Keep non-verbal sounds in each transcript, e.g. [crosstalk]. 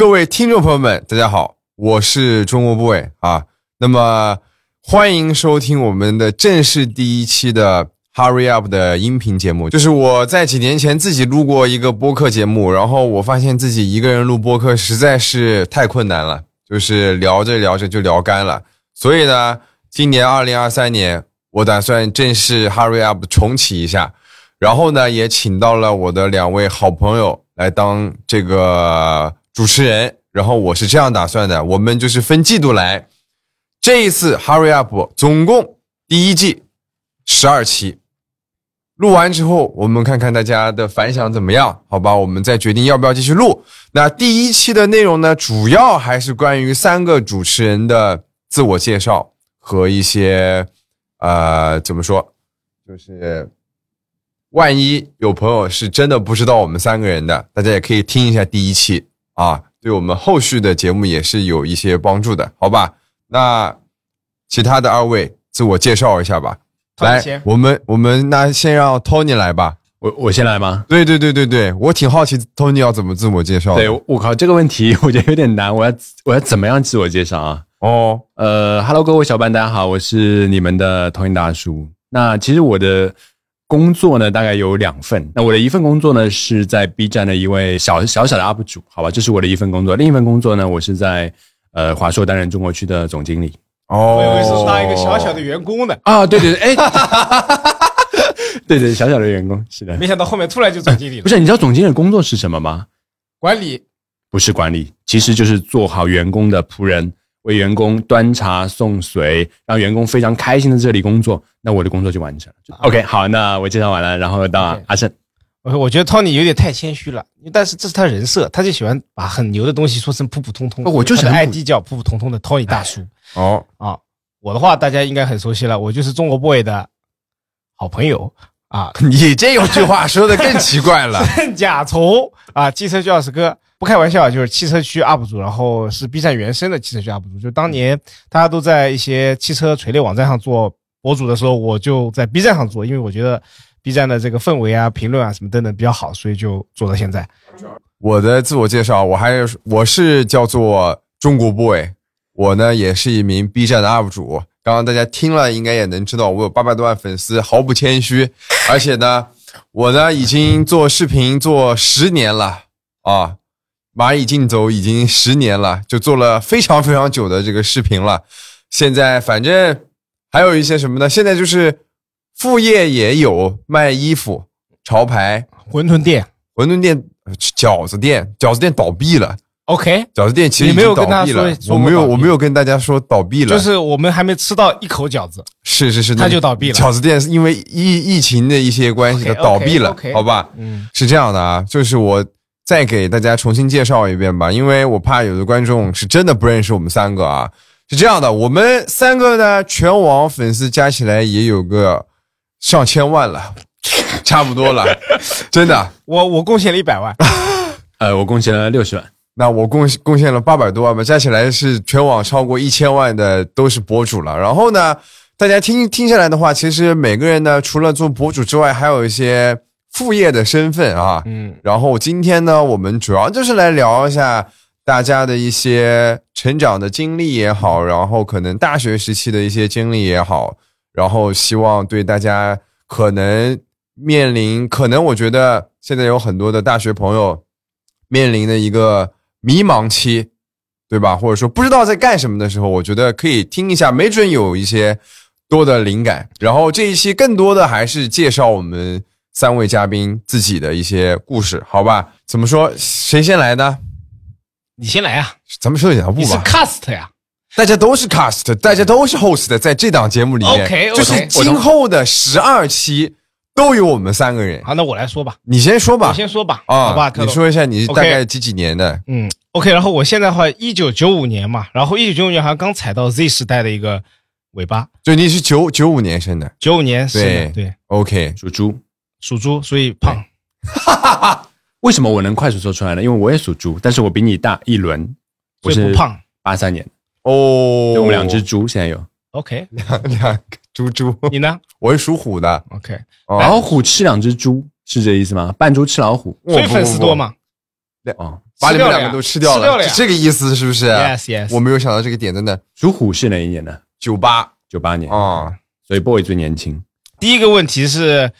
各位听众朋友们，大家好，我是中国 boy 啊。那么欢迎收听我们的正式第一期的 Hurry Up 的音频节目。就是我在几年前自己录过一个播客节目，然后我发现自己一个人录播客实在是太困难了，就是聊着聊着就聊干了。所以呢，今年二零二三年，我打算正式 Hurry Up 重启一下。然后呢，也请到了我的两位好朋友来当这个。主持人，然后我是这样打算的，我们就是分季度来。这一次 Hurry Up 总共第一季十二期，录完之后我们看看大家的反响怎么样？好吧，我们再决定要不要继续录。那第一期的内容呢，主要还是关于三个主持人的自我介绍和一些呃怎么说，就是万一有朋友是真的不知道我们三个人的，大家也可以听一下第一期。啊，对我们后续的节目也是有一些帮助的，好吧？那其他的二位自我介绍一下吧。来，我们我们那先让 Tony 来吧。我我先来吗？对对对对对，我挺好奇 Tony 要怎么自我介绍。对，我靠，这个问题我觉得有点难。我要我要怎么样自我介绍啊？哦，呃，Hello，各位小伙伴，大家好，我是你们的 Tony 大叔。那其实我的。工作呢，大概有两份。那我的一份工作呢，是在 B 站的一位小小小的 UP 主，好吧，这是我的一份工作。另一份工作呢，我是在呃华硕担任中国区的总经理。哦，我以为是当一个小小的员工呢啊，对对对，哎，[laughs] 对对，小小的员工是的。没想到后面突然就总经理了。不是，你知道总经理的工作是什么吗？管理？不是管理，其实就是做好员工的仆人。为员工端茶送水，让员工非常开心的这里工作，那我的工作就完成了。OK，好，那我介绍完了，然后到阿胜。我我觉得 Tony 有点太谦虚了，但是这是他人设，他就喜欢把很牛的东西说成普普通通。我就是 ID 叫普普通通的 Tony 大叔。哦啊，我的话大家应该很熟悉了，我就是中国 boy 的好朋友啊。你这有句话说的更奇怪了，真假从啊，汽车钥匙哥。不开玩笑，就是汽车区 UP 主，然后是 B 站原生的汽车区 UP 主。就当年大家都在一些汽车垂类网站上做博主的时候，我就在 B 站上做，因为我觉得 B 站的这个氛围啊、评论啊什么等等比较好，所以就做到现在。我的自我介绍，我还是我是叫做中国 boy，我呢也是一名 B 站的 UP 主。刚刚大家听了，应该也能知道我有八百多万粉丝，毫不谦虚。而且呢，我呢已经做视频做十年了啊。蚂蚁竞走已经十年了，就做了非常非常久的这个视频了。现在反正还有一些什么呢？现在就是副业也有卖衣服、潮牌、馄饨店、馄饨店、饺子店，饺子店倒闭了。OK，饺子店其实没有倒闭了。我没有，我没有跟大家说倒闭了，就是我们还没吃到一口饺子。是是是，它就倒闭了。饺子店是因为疫疫情的一些关系，它倒闭了，好吧？嗯，是这样的啊，就是我。再给大家重新介绍一遍吧，因为我怕有的观众是真的不认识我们三个啊。是这样的，我们三个呢，全网粉丝加起来也有个上千万了，差不多了，[laughs] 真的。[laughs] 我我贡献了一百万，[laughs] 呃，我贡献了六十万，那我贡贡献了八百多万吧，加起来是全网超过一千万的都是博主了。然后呢，大家听听下来的话，其实每个人呢，除了做博主之外，还有一些。副业的身份啊，嗯，然后今天呢，我们主要就是来聊一下大家的一些成长的经历也好，然后可能大学时期的一些经历也好，然后希望对大家可能面临，可能我觉得现在有很多的大学朋友面临的一个迷茫期，对吧？或者说不知道在干什么的时候，我觉得可以听一下，没准有一些多的灵感。然后这一期更多的还是介绍我们。三位嘉宾自己的一些故事，好吧？怎么说？谁先来呢？你先来啊！咱们说两步吧。是 cast 呀，大家都是 cast，大家都是 host，在这档节目里面，OK，就是今后的十二期都有我们三个人。好，那我来说吧。你先说吧。我先说吧。啊，好吧。你说一下你大概几几年的？嗯，OK。然后我现在的话，一九九五年嘛，然后一九九五年好像刚踩到 Z 时代的一个尾巴。就你是九九五年生的？九五年生的，对。OK，属猪。属猪，所以胖。[laughs] 为什么我能快速说出来呢？因为我也属猪，但是我比你大一轮。我是胖，八三年。哦，我们两只猪现在有。OK，两两个猪猪。你呢？我是属虎的。OK，老虎吃两只猪是这意思吗？扮猪吃老虎，所以粉丝多吗？哦，把你们两个都吃掉了，是这个意思是不是？Yes Yes。我没有想到这个点，真的。属虎是哪一年的？九八九八年啊，所以 boy 最年轻。第一个问题是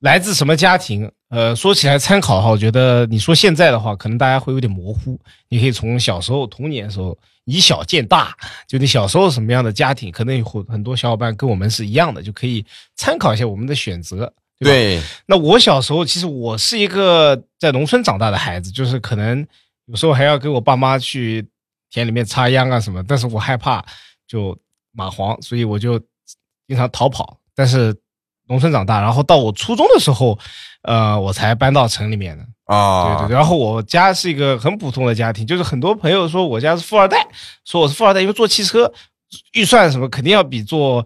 来自什么家庭？呃，说起来参考的话，我觉得你说现在的话，可能大家会有点模糊。你可以从小时候童年的时候以小见大，就你小时候什么样的家庭，可能有很多小伙伴跟我们是一样的，就可以参考一下我们的选择。对，那我小时候其实我是一个在农村长大的孩子，就是可能有时候还要跟我爸妈去田里面插秧啊什么，但是我害怕就蚂蟥，所以我就经常逃跑。但是农村长大，然后到我初中的时候。呃，我才搬到城里面的啊，对对。然后我家是一个很普通的家庭，就是很多朋友说我家是富二代，说我是富二代，因为做汽车预算什么肯定要比做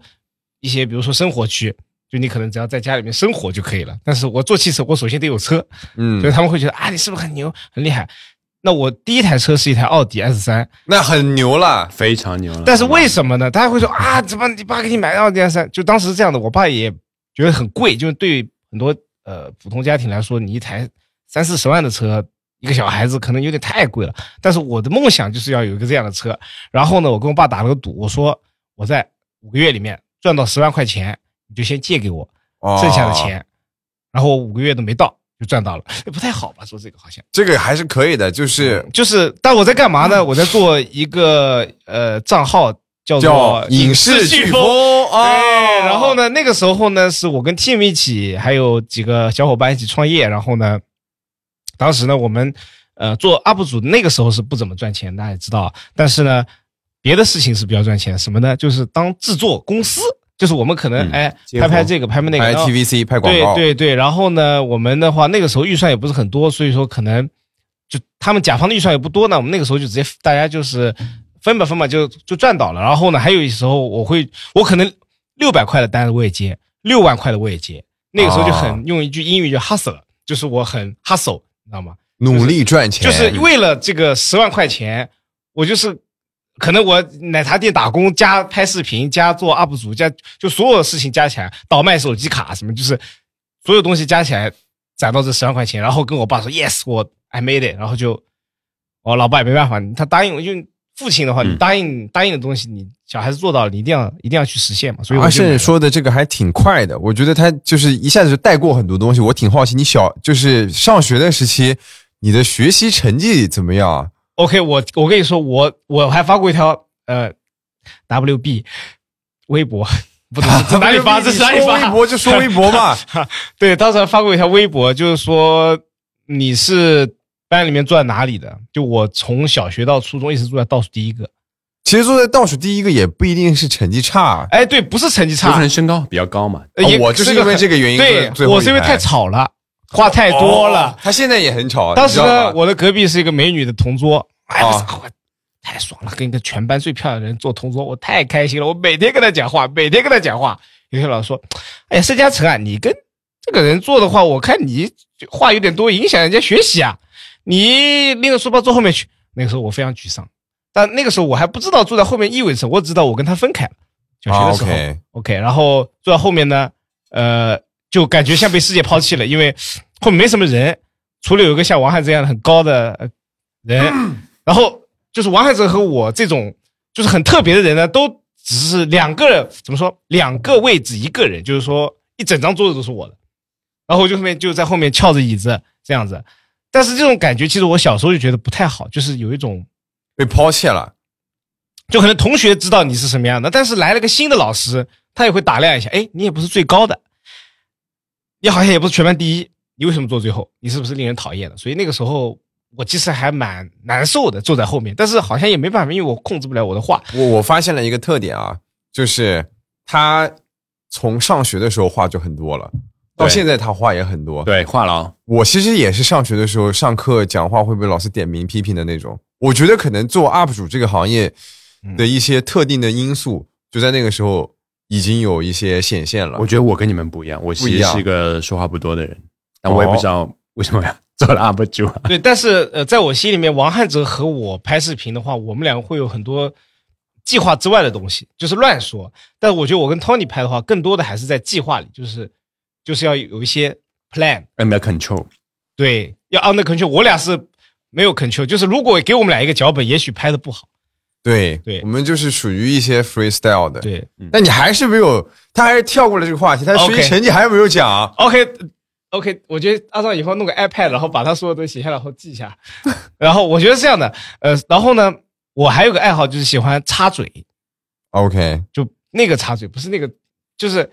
一些，比如说生活区，就你可能只要在家里面生活就可以了。但是我做汽车，我首先得有车，嗯，所以他们会觉得啊，你是不是很牛很厉害？那我第一台车是一台奥迪 S 三，那很牛了，非常牛了。但是为什么呢？大家会说啊，怎么你爸给你买奥迪 S 三？就当时这样的，我爸也觉得很贵，就是对很多。呃，普通家庭来说，你一台三四十万的车，一个小孩子可能有点太贵了。但是我的梦想就是要有一个这样的车。然后呢，我跟我爸打了个赌，我说我在五个月里面赚到十万块钱，你就先借给我剩下的钱。然后我五个月都没到就赚到了，不太好吧？说这个好像这个还是可以的，就是就是。但我在干嘛呢？我在做一个呃账号。叫做影视飓风，对，然后呢，那个时候呢，是我跟 team 一起，还有几个小伙伴一起创业，然后呢，当时呢，我们呃做 UP 主，那个时候是不怎么赚钱，大家也知道，但是呢，别的事情是比较赚钱，什么呢？就是当制作公司，就是我们可能哎拍拍这个，拍拍那个，拍 TVC，拍广告，对对对，然后呢，我们的话那个时候预算也不是很多，所以说可能就他们甲方的预算也不多呢，我们那个时候就直接大家就是。分吧分吧，就就赚到了。然后呢，还有时候我会，我可能六百块的单子我也接，六万块的我也接。那个时候就很用一句英语叫 hustle，就是我很 hustle，你知道吗？努力赚钱，就是为了这个十万块钱，我就是可能我奶茶店打工加拍视频加做 UP 主加就所有的事情加起来，倒卖手机卡什么，就是所有东西加起来攒到这十万块钱。然后跟我爸说 yes，我 I made it，然后就我老爸也没办法，他答应我就。父亲的话，你答应答应的东西，你小孩子做到了，你一定要一定要去实现嘛。所以阿胜说的这个还挺快的，我觉得他就是一下子就带过很多东西。我挺好奇，你小就是上学的时期，你的学习成绩怎么样？OK，我我跟你说，我我还发过一条呃，WB 微博，[laughs] 不懂 [laughs] 在哪里发，这是哪里发？微博就说微博嘛。[laughs] 对，当时还发过一条微博，就是说你是。班里面坐在哪里的？就我从小学到初中一直坐在倒数第一个。其实坐在倒数第一个也不一定是成绩差。哎，对，不是成绩差，可能身高比较高嘛。我就是因为这个原因。对，我是因为太吵了，话太多了。他现在也很吵。当时呢，我的隔壁是一个美女的同桌，哎，我太爽了，跟一个全班最漂亮的人做同桌，我太开心了。我每天跟他讲话，每天跟他讲话。有些老师说：“哎呀，盛嘉诚啊，你跟这个人做的话，我看你话有点多，影响人家学习啊。”你拎着书包坐后面去，那个时候我非常沮丧，但那个时候我还不知道坐在后面意味着什么，我知道我跟他分开了。小学的时候，OK，然后坐在后面呢，呃，就感觉像被世界抛弃了，因为后面没什么人，除了有个像王汉这样的很高的人，然后就是王汉哲和我这种就是很特别的人呢，都只是两个怎么说，两个位置一个人，就是说一整张桌子都是我的，然后我就后面就在后面翘着椅子这样子。但是这种感觉，其实我小时候就觉得不太好，就是有一种被抛弃了，就可能同学知道你是什么样的，但是来了个新的老师，他也会打量一下，哎，你也不是最高的，你好像也不是全班第一，你为什么坐最后？你是不是令人讨厌的？所以那个时候我其实还蛮难受的，坐在后面，但是好像也没办法，因为我控制不了我的话。我我发现了一个特点啊，就是他从上学的时候话就很多了。到现在他话也很多，对话痨。我其实也是上学的时候上课讲话会被老师点名批评的那种。我觉得可能做 UP 主这个行业的一些特定的因素，就在那个时候已经有一些显现了。我觉得我跟你们不一样，我其实是一个说话不多的人，但我也不知道为什么要做了 UP 主。对，但是呃，在我心里面，王汉哲和我拍视频的话，我们两个会有很多计划之外的东西，就是乱说。但是我觉得我跟 Tony 拍的话，更多的还是在计划里，就是。就是要有一些 plan，under control，对，要 under control。我俩是没有 control，就是如果给我们俩一个脚本，也许拍的不好。对对我们就是属于一些 freestyle 的。，对但你还是没有，他还是跳过了这个话题，他学习成绩还没有讲。，OK OK，我觉得阿壮以后弄个 iPad，然后把他所有东西写下来，然后记一下。[laughs] 然后我觉得是这样的，呃，然后呢，我还有个爱好就是喜欢插嘴，OK，就那个插嘴，不是那个，就是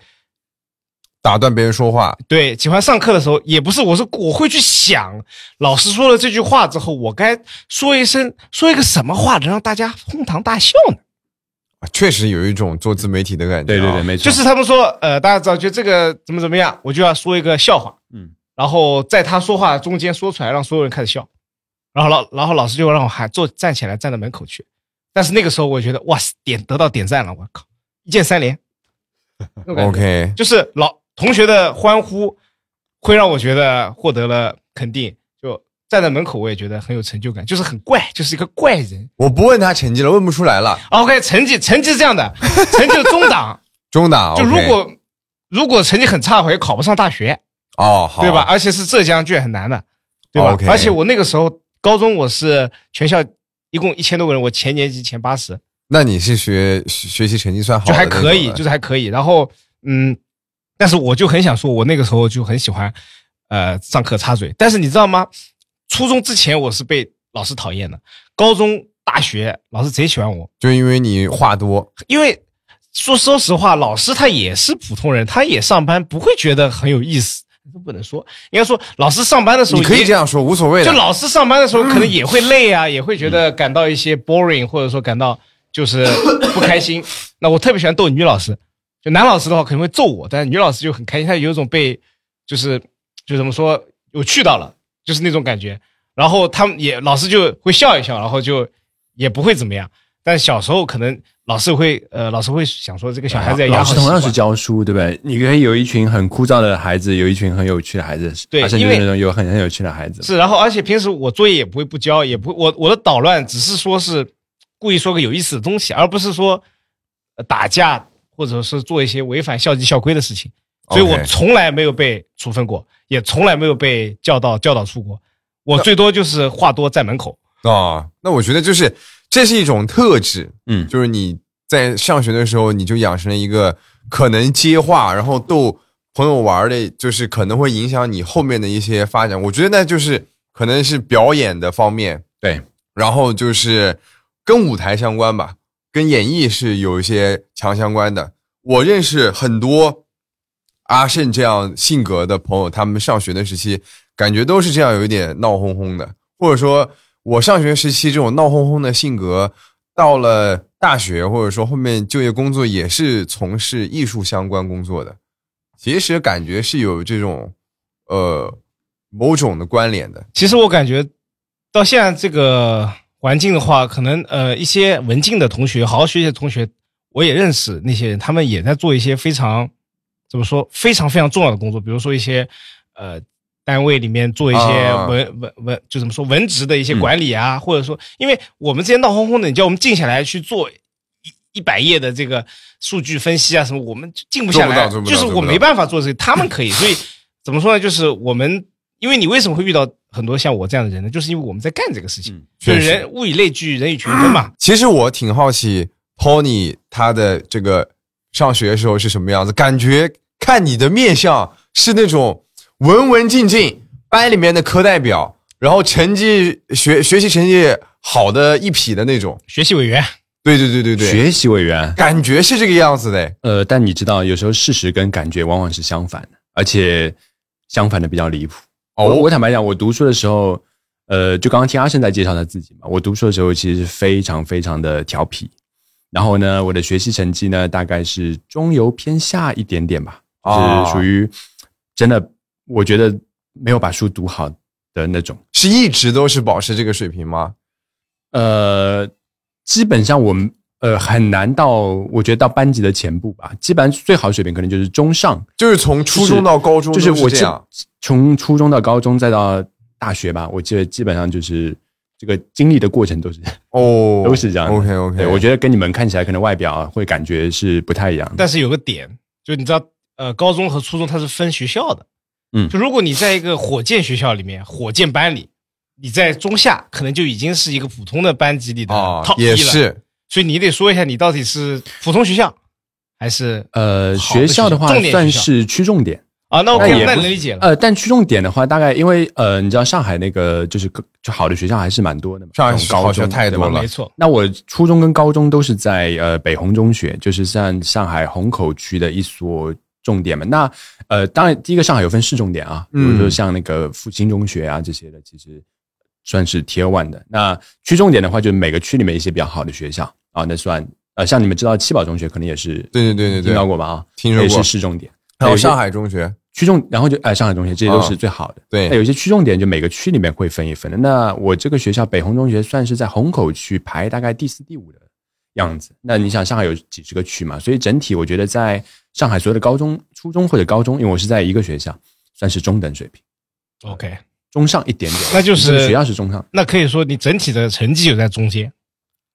打断别人说话，对，喜欢上课的时候，也不是，我是我会去想，老师说了这句话之后，我该说一声，说一个什么话能让大家哄堂大笑呢？啊确实有一种做自媒体的感觉、对对对，，没错，就是他们说，呃，大家知道，就这个怎么怎么样，我就要说一个笑话，嗯，然后在他说话中间说出来，让所有人开始笑，然后老然后老师就让我喊坐站起来站到门口去，但是那个时候我觉得哇塞，点得到点赞了，我靠，一键三连。OK，就是老同学的欢呼会让我觉得获得了肯定，就站在门口我也觉得很有成就感，就是很怪，就是一个怪人。我不问他成绩了，问不出来了。OK，成绩成绩是这样的，成绩中档，[laughs] 中档，就如果如果成绩很差的话，也考不上大学，哦，好，对吧？？而且是浙江卷很难的，对吧而且我那个时候高中我是全校一共一千多个人，我前年级前八十，那你是学学学习成绩算好就还可以，就是还可以。然后嗯，但是我就很想说，我那个时候就很喜欢呃上课插嘴。但是你知道吗？初中之前我是被老师讨厌的，高中、大学老师贼喜欢我，就因为你话多，因为说说实话，老师他也是普通人，他也上班，不会觉得很有意思。都不能说，应该说老师上班的时候你可以这样说，无所谓。就老师上班的时候，可能也会累啊，也会觉得感到一些 boring，或者说感到就是不开心。[coughs] 那我特别喜欢逗女老师，就男老师的话可能会揍我，但是女老师就很开心，她有一种被就是就怎么说有趣到了，就是那种感觉。然后他们也老师就会笑一笑，然后就也不会怎么样。但小时候可能老师会呃，老师会想说这个小孩子要师同样是教书，对不对？你可以有一群很枯燥的孩子，有一群很有趣的孩子，对而甚至那种有很很有趣的孩子。是，然后而且平时我作业也不会不交，也不我我的捣乱只是说是故意说个有意思的东西，而不是说呃打架或者是做一些违反校纪校规的事情。所以我从来没有被处分过，也从来没有被教导教导处过。我最多就是话多在门口。啊，那我觉得就是这是一种特质，嗯就是你在上学的时候，你就养成了一个可能接话，然后逗朋友玩的，就是可能会影响你后面的一些发展。我觉得那就是可能是表演的方面，对，然后就是跟舞台相关吧，跟演绎是有一些强相关的。我认识很多阿胜这样性格的朋友，他们上学的时期感觉都是这样，有一点闹哄哄的，或者说我上学时期这种闹哄哄的性格，到了大学或者说后面就业工作也是从事艺术相关工作的，其实感觉是有这种呃某种的关联的。其实我感觉到现在这个环境的话，可能呃一些文静的同学，好好学习的同学，我也认识那些人，他们也在做一些非常怎么说非常非常重要的工作，比如说一些呃单位里面做一些啊文、文文就怎么说文职的一些管理啊，或者说，因为我们之前闹哄哄的，你叫我们静下来去做一一百页的这个数据分析啊什么，我们就静不下来，就是我没办法做这个，他们可以，所以怎么说呢？就是我们，因为你为什么会遇到很多像我这样的人呢？就是因为我们在干这个事情，嗯就是确实人物以类聚，人以群分嘛。[coughs] 其实我挺好奇 Tony 他的这个上学的时候是什么样子，感觉看你的面相是那种文文静静，班里面的科代表，然后成绩学学习成绩好的一匹的那种。学习委员，对对对对对，学习委员，感觉是这个样子的。呃，但你知道，有时候事实跟感觉往往是相反的，而且相反的比较离谱。哦我我坦白讲，我读书的时候，呃，就刚刚听阿胜在介绍他自己嘛，我读书的时候其实是非常非常的调皮，然后呢，我的学习成绩呢大概是中游偏下一点点吧，哦是属于真的，我觉得没有把书读好的那种。是一直都是保持这个水平吗？呃，基本上我们呃很难到，我觉得到班级的前部吧。基本上最好的水平可能就是中上，就是从初中到高中就是我这样。从初中到高中再到大学吧，我记得基本上就是这个经历的过程都是哦，[laughs] 都是这样。OK OK，对我觉得跟你们看起来可能外表会感觉是不太一样。但是有个点，就你知道，呃，高中和初中它是分学校的。嗯就如果你在一个火箭学校里面，火箭班里，你在中下可能就已经是一个普通的班级里的啊 top 一了，也是所以你得说一下你到底是普通学校还是呃，学校的话重点算是区重点。啊？那 OK，那那也能理解了。呃，但区重点的话，大概因为呃，你知道上海那个就是就好的学校还是蛮多的嘛，上海高好学中太多了没错，那我初中跟高中都是在呃北红中学，就是像上海虹口区的一所重点嘛。那呃，当然第一个上海有分市重点啊，比如说嗯像那个复兴中学啊这些的，其实算是 Tier One 的。那区重点的话，就是每个区里面一些比较好的学校啊，那算呃，像你们知道七宝中学可能也是对对对对听到，过吧啊，听说过也是市重点。还有上海中学，区重，然后就哎上海中学这些都是啊最好的。对那有些区重点就每个区里面会分一分的。那我这个学校北虹中学算是在虹口区排大概第四、第五的样子。那你想上海有几十个区嘛，所以整体我觉得在上海所有的高中、初中或者高中，因为我是在一个学校，算是中等水平，OK，中上一点点。那就是学校是中上。那可以说你整体的成绩有在中间。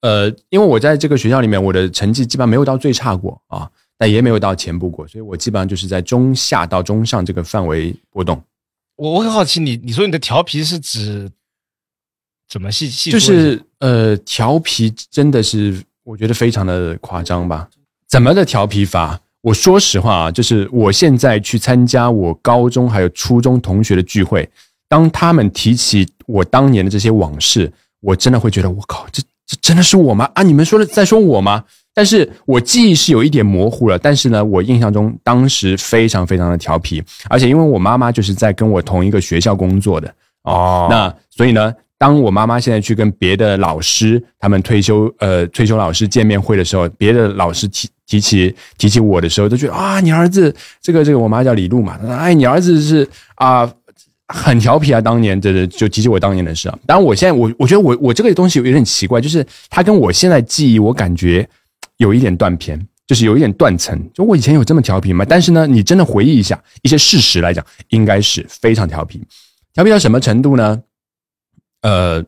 呃，因为我在这个学校里面，我的成绩基本上没有到最差过啊，但也没有到前部过，所以我基本上就是在中下到中上这个范围波动。我我很好奇，你你说你的调皮是指怎么细细就是呃，调皮真的是我觉得非常的夸张吧？怎么的调皮法？我说实话啊，就是我现在去参加我高中还有初中同学的聚会，当他们提起我当年的这些往事，我真的会觉得我靠，这这真的是我吗？啊，你们说的在说我吗？但是我记忆是有一点模糊了，但是呢，我印象中当时非常非常的调皮，而且因为我妈妈就是在跟我同一个学校工作的，哦那所以呢，当我妈妈现在去跟别的老师，他们退休呃退休老师见面会的时候，别的老师提提起提起我的时候，都觉得啊，你儿子这个这个，我妈叫李璐嘛，哎，你儿子是啊。很调皮啊！当年这这就提起我当年的事啊。当然，我现在我我觉得我我这个东西有点奇怪，就是它跟我现在记忆，我感觉有一点断片，就是有一点断层。就我以前有这么调皮吗？但是呢，你真的回忆一下一些事实来讲，应该是非常调皮。调皮到什么程度呢？呃，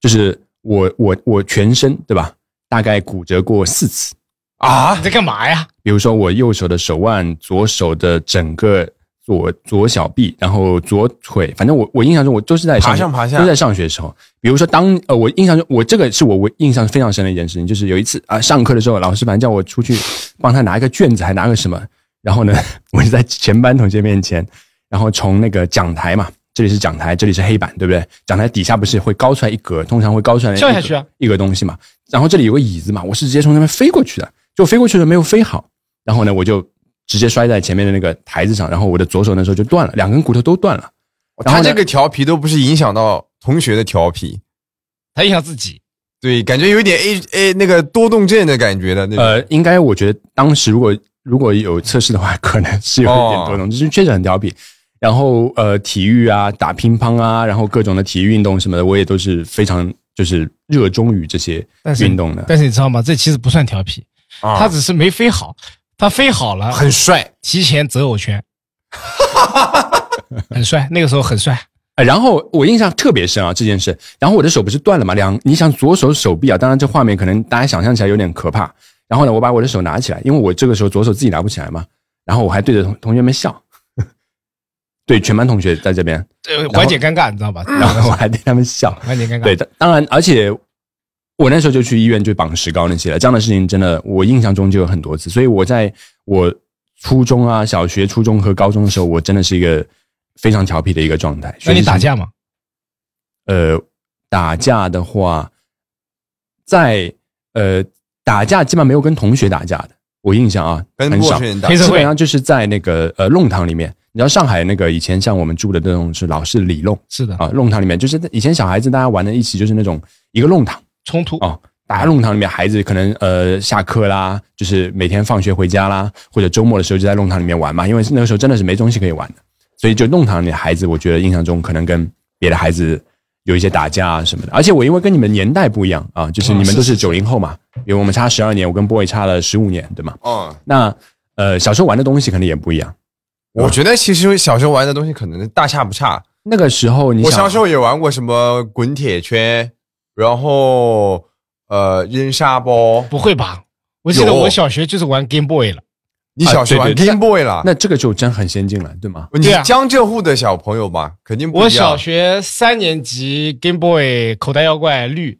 就是我我我全身对吧？大概骨折过四次。啊你，在干嘛呀？比如说我右手的手腕、左手的整个左左小臂，然后左腿，反正我我印象中我都是在爬上爬下都在上学的时候。比如说当呃我印象中我这个是我我印象非常深的一件事情，就是有一次啊上课的时候，老师反正叫我出去帮他拿一个卷子，还拿个什么，然后呢 [laughs] 我就在全班同学面前，然后从那个讲台嘛。这里是讲台，这里是黑板，对不对？讲台底下不是会高出来一格，通常会高出来跳下去啊一格东西嘛。然后这里有个椅子嘛，我是直接从那边飞过去的，就飞过去了没有飞好，然后呢我就直接摔在前面的那个台子上，然后我的左手那时候就断了，两根骨头都断了。然后他这个调皮都不是影响到同学的调皮，他影响自己。对，感觉有一点 A A 那个多动症的感觉的那种。呃，应该我觉得当时如果如果有测试的话，可能是有一点多动，就是确实很调皮。然后呃，体育啊，打乒乓啊，然后各种的体育运动什么的，我也都是非常就是热衷于这些但是运动的。但是你知道吗？这其实不算调皮，啊他只是没飞好，他飞好了，很帅，提前择偶权，[laughs] 很帅，那个时候很帅。呃，然后我印象特别深啊这件事。然后我的手不是断了嘛？两，你想左手手臂啊，当然这画面可能大家想象起来有点可怕。然后呢，我把我的手拿起来，因为我这个时候左手自己拿不起来嘛。然后我还对着同同学们笑，[laughs] 对全班同学在这边，呃，缓解尴尬，你知道吧？[laughs] 然后我还对他们笑。缓解尴尬。对，当当然，而且我那时候就去医院就绑石膏那些了。这样的事情真的，我印象中就有很多次。所以我在我初中啊、小学、初中和高中的时候，我真的是一个非常调皮的一个状态。那你打架吗？呃，打架的话，在呃打架基本上没有跟同学打架的，我印象啊很少基本上就是在那个呃弄堂里面。你知道上海那个以前像我们住的那种是老式里弄是的，啊，弄堂里面就是以前小孩子大家玩的一起就是那种一个弄堂冲突哦，大家弄堂里面孩子可能呃下课啦，就是每天放学回家啦，或者周末的时候就在弄堂里面玩嘛，因为那个时候真的是没东西可以玩的，所以就弄堂里的孩子，我觉得印象中可能跟别的孩子有一些打架啊什么的。而且我因为跟你们年代不一样啊，就是你们都是九零后嘛，因为我们差十二年，我跟 boy 差了十五年，对吗？嗯，那呃小时候玩的东西可能也不一样。我觉得其实小时候玩的东西可能大差不差。那个时候你我小时候也玩过什么滚铁圈，然后呃扔沙包。不会吧？我记得我小学就是玩 Game Boy 了。你小学玩 Game Boy 了，那这个就真很先进了，对吗？你江浙沪的小朋友吧，肯定不我小学三年级 Game Boy 口袋妖怪绿，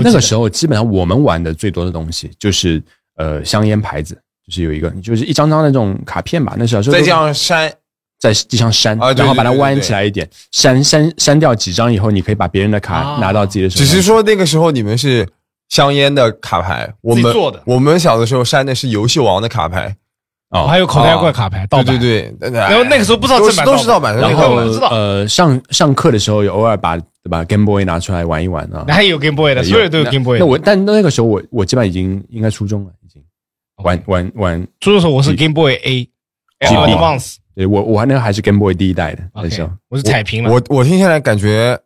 那个时候基本上我们玩的最多的东西就是呃香烟牌子，就是有一个就是一张张的这种卡片吧，那小时候再这样删，在地上删，然后把它弯起来一点，删删删掉几张以后，你可以把别人的卡拿到自己的手。只是说那个时候你们是香烟的卡牌，我们做的。我们小的时候删的是游戏王的卡牌。哦，还有口袋妖怪卡牌，盗版。对对，然后那个时候不知道正版都是盗版，然后呃上上课的时候偶尔把对吧 Game Boy 拿出来玩一玩啊，还有 Game Boy 的，所有人都有 Game Boy。那我但那个时候我我基本上已经应该初中了，已经。玩玩玩。初中时候我是 Game Boy A，Advance，对我我玩那个还是 Game Boy 第一代的那时候，我是彩屏了。我我听下来感觉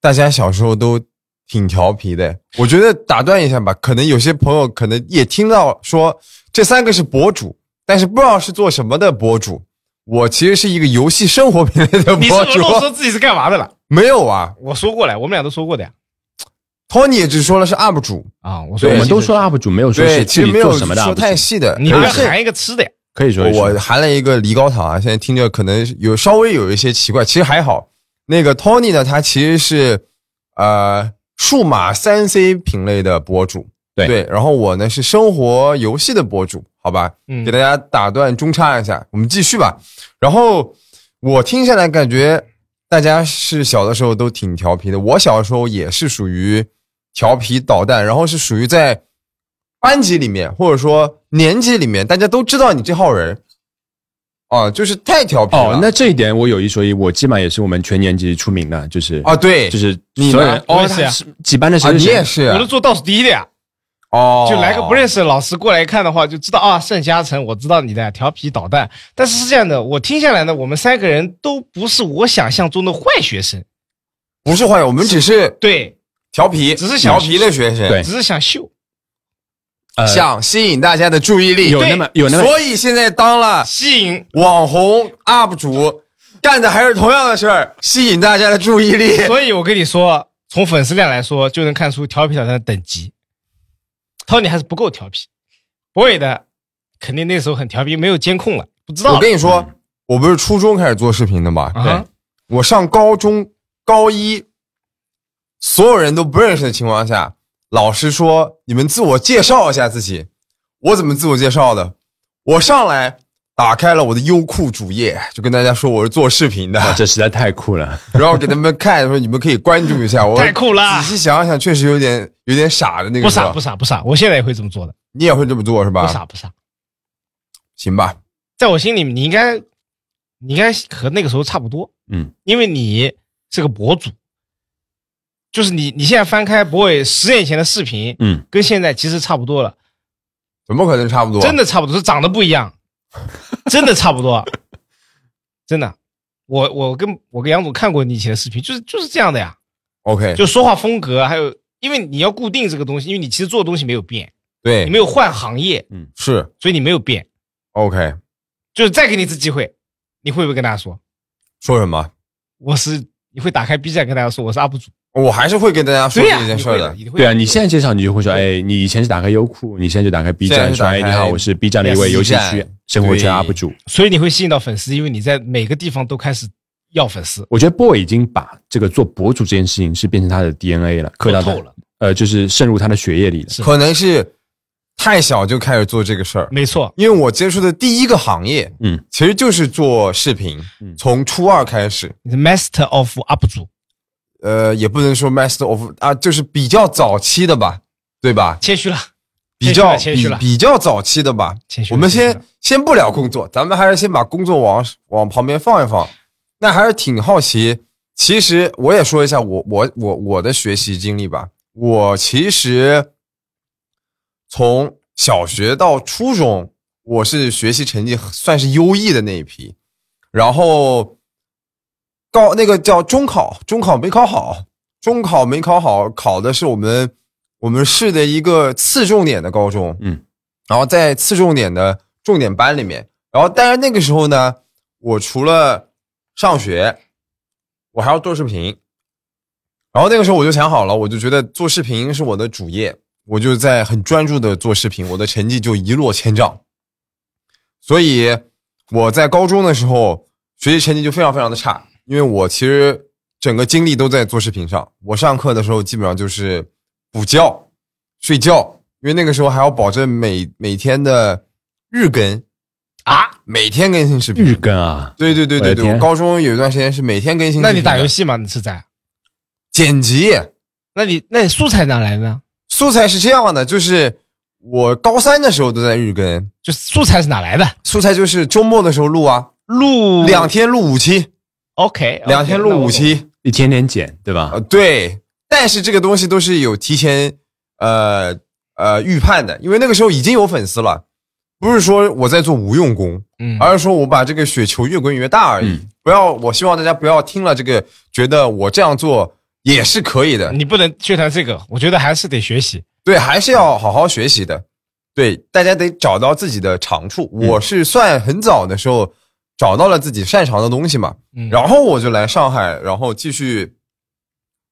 大家小时候都挺调皮的。我觉得打断一下吧，可能有些朋友可能也听到说这三个是博主。但是不知道是做什么的博主，我其实是一个游戏生活品类的博主。你是不是说 [laughs] 自己是干嘛的了？没有啊，我说过了，我们俩都说过的呀。Tony 也只说了是 UP 主啊，我说我们都说 UP 主，没有说是其实没有说太细的。你还含一个吃的呀？可以说我含了一个梨膏糖啊，现在听着可能有稍微有一些奇怪，其实还好。那个 Tony 呢，他其实是呃数码三 C 品类的博主。对，然后我呢是生活游戏的博主，好吧，嗯，给大家打断中插一下，我们继续吧。然后我听下来感觉大家是小的时候都挺调皮的，我小的时候也是属于调皮捣蛋，然后是属于在班级里面或者说年级里面，大家都知道你这号人，啊，就是太调皮了。哦，那这一点我有一说一，我基本上也是我们全年级出名的，就是啊，对，就是你们哦，是啊，几班的谁？你也是，我都做倒数第一的呀。哦，就来个不认识的老师过来看的话，就知道啊，盛嘉诚，我知道你的调皮捣蛋。但是是这样的，我听下来呢，我们三个人都不是我想象中的坏学生，不是坏，我们只是对调皮，只是调皮的学生，对，只是想秀，想吸引大家的注意力，有那么有那么，所以现在当了吸引网红 UP 主，干的还是同样的事儿，吸引大家的注意力。所以我跟你说，从粉丝量来说，就能看出调皮捣蛋的等级。Tony 还是不够调皮，Boy 的肯定那时候很调皮，没有监控了，不知道。我跟你说，我不是初中开始做视频的嘛？对，我上高中高一，所有人都不认识的情况下，老师说你们自我介绍一下自己，我怎么自我介绍的？我上来。打开了我的优酷主页，就跟大家说我是做视频的，这实在太酷了。[laughs] 然后给他们看，说你们可以关注一下我。太酷了！仔细想想，确实有点有点傻的那个。不傻不傻不傻，我现在也会这么做的。你也会这么做是吧？不傻不傻，行吧。在我心里，你应该你应该和那个时候差不多。嗯，因为你是个博主，就是你你现在翻开博伟十年前的视频，嗯，跟现在其实差不多了。怎么可能差不多？真的差不多，是长得不一样。[laughs] 真的差不多，真的，我我跟我跟杨总看过你以前的视频，就是就是这样的呀。OK，就说话风格，还有因为你要固定这个东西，因为你其实做的东西没有变，对你没有换行业，嗯，是，所以你没有变。OK，就是再给你一次机会，你会不会跟大家说？说什么？我是你会打开 B 站跟大家说我是 UP 主。我还是会跟大家说这件事的。对啊，你现在介绍你就会说，哎，你以前是打开优酷，你现在就打开 B 站，说，哎，你好，我是 B 站的一位游戏区生活圈 UP 主。所以你会吸引到粉丝，因为你在每个地方都开始要粉丝。我觉得 boy 已经把这个做博主这件事情是变成他的 DNA 了，刻到透了，呃，就是渗入他的血液里了。可能是太小就开始做这个事儿，没错。因为我接触的第一个行业，嗯，其实就是做视频，从初二开始。你是 Master of UP 主。呃，也不能说 master of 啊，就是比较早期的吧，对吧？谦虚了，比较谦虚了，比较早期的吧。谦虚。我们先先不聊工作，咱们还是先把工作往往旁边放一放。那还是挺好奇，其实我也说一下我我我我的学习经历吧。我其实从小学到初中，我是学习成绩算是优异的那一批，然后。高那个叫中考，中考没考好，中考没考好，考的是我们我们市的一个次重点的高中，嗯，然后在次重点的重点班里面，然后但是那个时候呢，我除了上学，我还要做视频，然后那个时候我就想好了，我就觉得做视频是我的主业，我就在很专注的做视频，我的成绩就一落千丈，所以我在高中的时候学习成绩就非常非常的差，因为我其实整个精力都在做视频上。我上课的时候基本上就是补觉、睡觉，因为那个时候还要保证每每天的日更啊，每天更新视频。日更啊？对对对对对，我高中有一段时间是每天更新。那你打游戏吗？你是在剪辑？那你那你素材哪来的呢？素材是这样的，就是我高三的时候都在日更，就素材是哪来的？素材就是周末的时候录啊，录。两天录五期，OK，两天录五期，一天天剪，对吧？呃，对，但是这个东西都是有提前呃呃预判的，因为那个时候已经有粉丝了，不是说我在做无用功，嗯，而是说我把这个雪球越滚越大而已。不要，我希望大家不要听了这个觉得我这样做。也是可以的，你不能宣传这个，我觉得还是得学习。对，还是要好好学习的。对，大家得找到自己的长处。我是算很早的时候找到了自己擅长的东西嘛，然后我就来上海，然后继续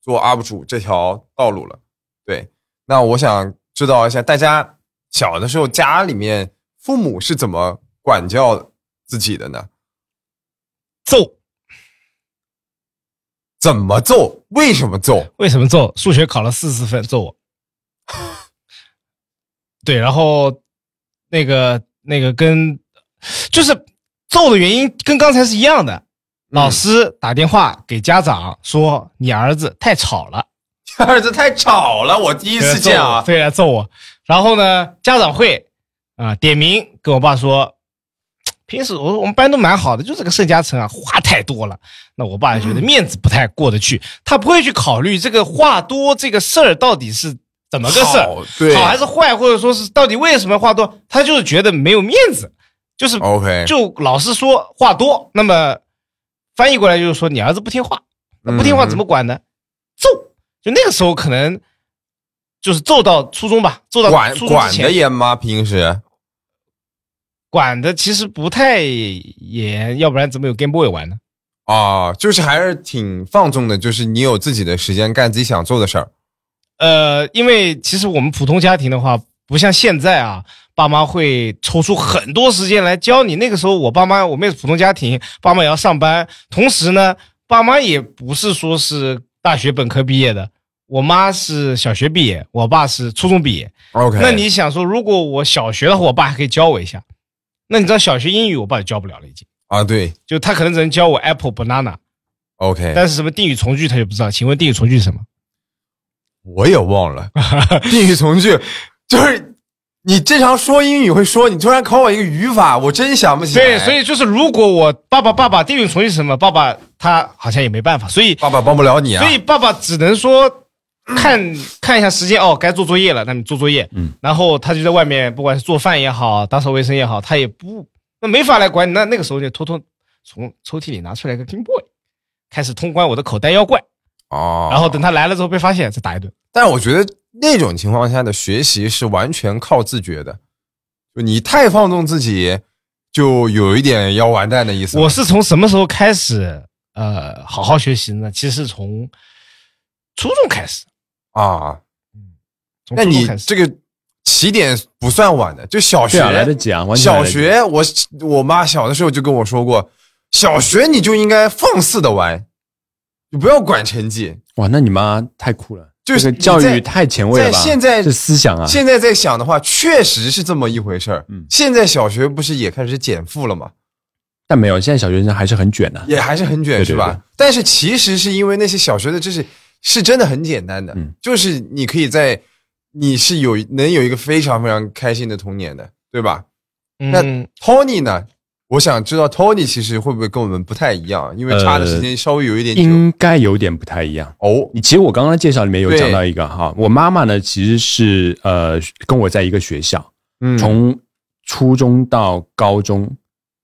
做 UP 主这条道路了。对，那我想知道一下，大家小的时候家里面父母是怎么管教自己的呢？揍。怎么揍？为什么揍？为什么揍？数学考了四十分，揍我。[laughs] 对，然后那个那个跟就是揍的原因跟刚才是一样的。老师打电话给家长说：“你儿子太吵了，[laughs] 儿子太吵了。”我第一次见啊，非来揍我。然后呢，家长会啊点名跟我爸说。平时我我们班都蛮好的，就这个盛嘉诚啊，话太多了。那我爸觉得面子不太过得去，他不会去考虑这个话多这个事儿到底是怎么个事儿，好还是坏，或者说是到底为什么话多，他就是觉得没有面子，就是 OK，就老是说话多。那么翻译过来就是说你儿子不听话，那不听话怎么管呢？揍！就那个时候可能就是揍到初中吧，揍到管管的严吗？平时？管的其实不太严，要不然怎么有 Game Boy 玩呢？啊，就是还是挺放纵的，就是你有自己的时间干自己想做的事儿。呃，因为其实我们普通家庭的话，不像现在啊，爸妈会抽出很多时间来教你。那个时候我爸妈，我们也是普通家庭，爸妈也要上班，同时呢，爸妈也不是说是大学本科毕业的，我妈是小学毕业，我爸是初中毕业。OK，那你想说，如果我小学的话，我爸还可以教我一下。那你知道小学英语我爸也教不了了已经啊，对，就他可能只能教我 apple banana，OK，但是什么定语从句他就不知道。请问定语从句是什么？我也忘了。[laughs] 定语从句就是你正常说英语会说，你突然考我一个语法，我真想不起来。对，所以就是如果我爸爸爸爸定语从句是什么，爸爸他好像也没办法，所以爸爸帮不了你啊。所以爸爸只能说。看看一下时间哦，该做作业了，那你做作业。嗯，然后他就在外面，不管是做饭也好，打扫卫生也好，他也不那没法来管你。那那个时候就偷偷从抽屉里拿出来个 Game Boy，开始通关我的口袋妖怪。哦，然后等他来了之后被发现，再打一顿。但我觉得那种情况下的学习是完全靠自觉的，就你太放纵自己，就有一点要完蛋的意思。我是从什么时候开始呃好好学习呢？其实从初中开始。啊，嗯，那你这个起点不算晚的，就小学来得及啊。小学我我妈小的时候就跟我说过，小学你就应该放肆的玩，你不要管成绩。哇，那你妈太酷了，就是教育太前卫了吧？现在这思想啊，现在在想的话，确实是这么一回事儿。嗯，现在小学不是也开始减负了吗？但没有，现在小学生还是很卷的，也还是很卷，是吧？但是其实是因为那些小学的知识。是真的很简单的，就是你可以在，你是有能有一个非常非常开心的童年的，对吧？那 Tony 呢？我想知道 Tony 其实会不会跟我们不太一样，因为差的时间稍微有一点，应该有点不太一样哦。你其实我刚刚介绍里面有讲到一个哈，我妈妈呢其实是呃跟我在一个学校，从初中到高中，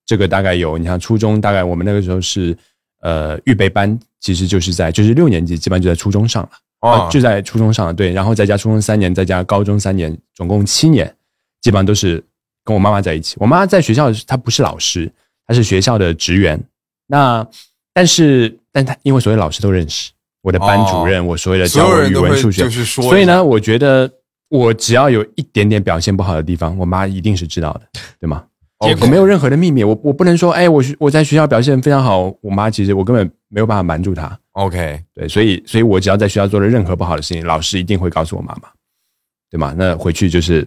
这个大概有你看初中大概我们那个时候是呃预备班。其实就是在就是六年级，基本上就在初中上了啊，就在初中上了。对，然后再加初中三年，再加高中三年，总共七年，基本上都是跟我妈妈在一起。我妈在学校，她不是老师，她是学校的职员。那但是，但她因为所有老师都认识我的班主任，我所有的教我语文、数学，所以呢，我觉得我只要有一点点表现不好的地方，我妈一定是知道的，对吗？我没有任何的秘密，我我不能说，哎，我我在学校表现非常好，我妈其实我根本没有办法瞒住她。OK，对，所以所以我只要在学校做了任何不好的事情，老师一定会告诉我妈妈，对吗？那回去就是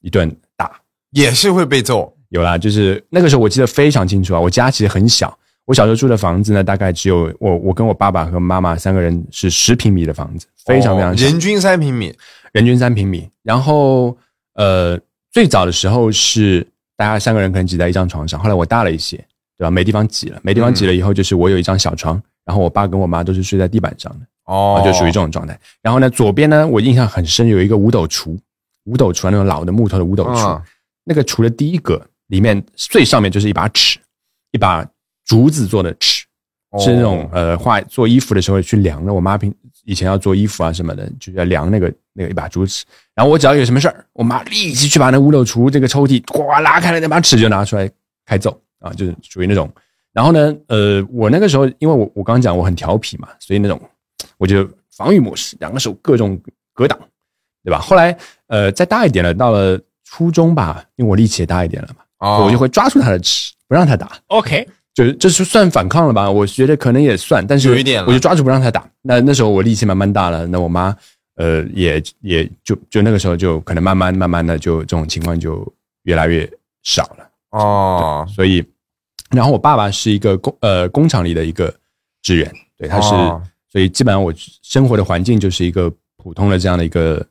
一顿打，也是会被揍。有啦，就是那个时候我记得非常清楚啊，我家其实很小。我小时候住的房子呢，大概只有我我跟我爸爸和妈妈三个人是十平米的房子，非常非常小，人均三平米，人均三平米。然后呃，最早的时候是大家三个人可能挤在一张床上，后来我大了一些，对吧？没地方挤了，没地方挤了以后，就是我有一张小床，然后我爸跟我妈都是睡在地板上的，哦，就属于这种状态。然后呢，左边呢，我印象很深，有一个五斗橱，五斗橱那种老的木头的五斗橱，那个橱的第一格里面最上面就是一把尺，一把。竹子做的尺，是那种呃画做衣服的时候去量的。我妈平以前要做衣服啊什么的，就要量那个那个一把竹尺。然后我只要有什么事儿，我妈立即去把那五六橱这个抽屉呱拉开了，那把尺就拿出来开揍啊，就是属于那种。然后呢，呃，我那个时候因为我我刚刚讲我很调皮嘛，所以那种我就防御模式，两个手各种格挡，对吧？后来呃再大一点了，到了初中吧，因为我力气也大一点了嘛，我就会抓住他的尺，不让他打。OK。就是这是算反抗了吧？我觉得可能也算，但是有一点，我就抓住不让他打。那那时候我力气慢慢大了，那我妈呃也也就就那个时候就可能慢慢慢慢的就这种情况就越来越少了哦。所以，然后我爸爸是一个工呃工厂里的一个职员，对，他是所以基本上我生活的环境就是一个普通的这样的一个。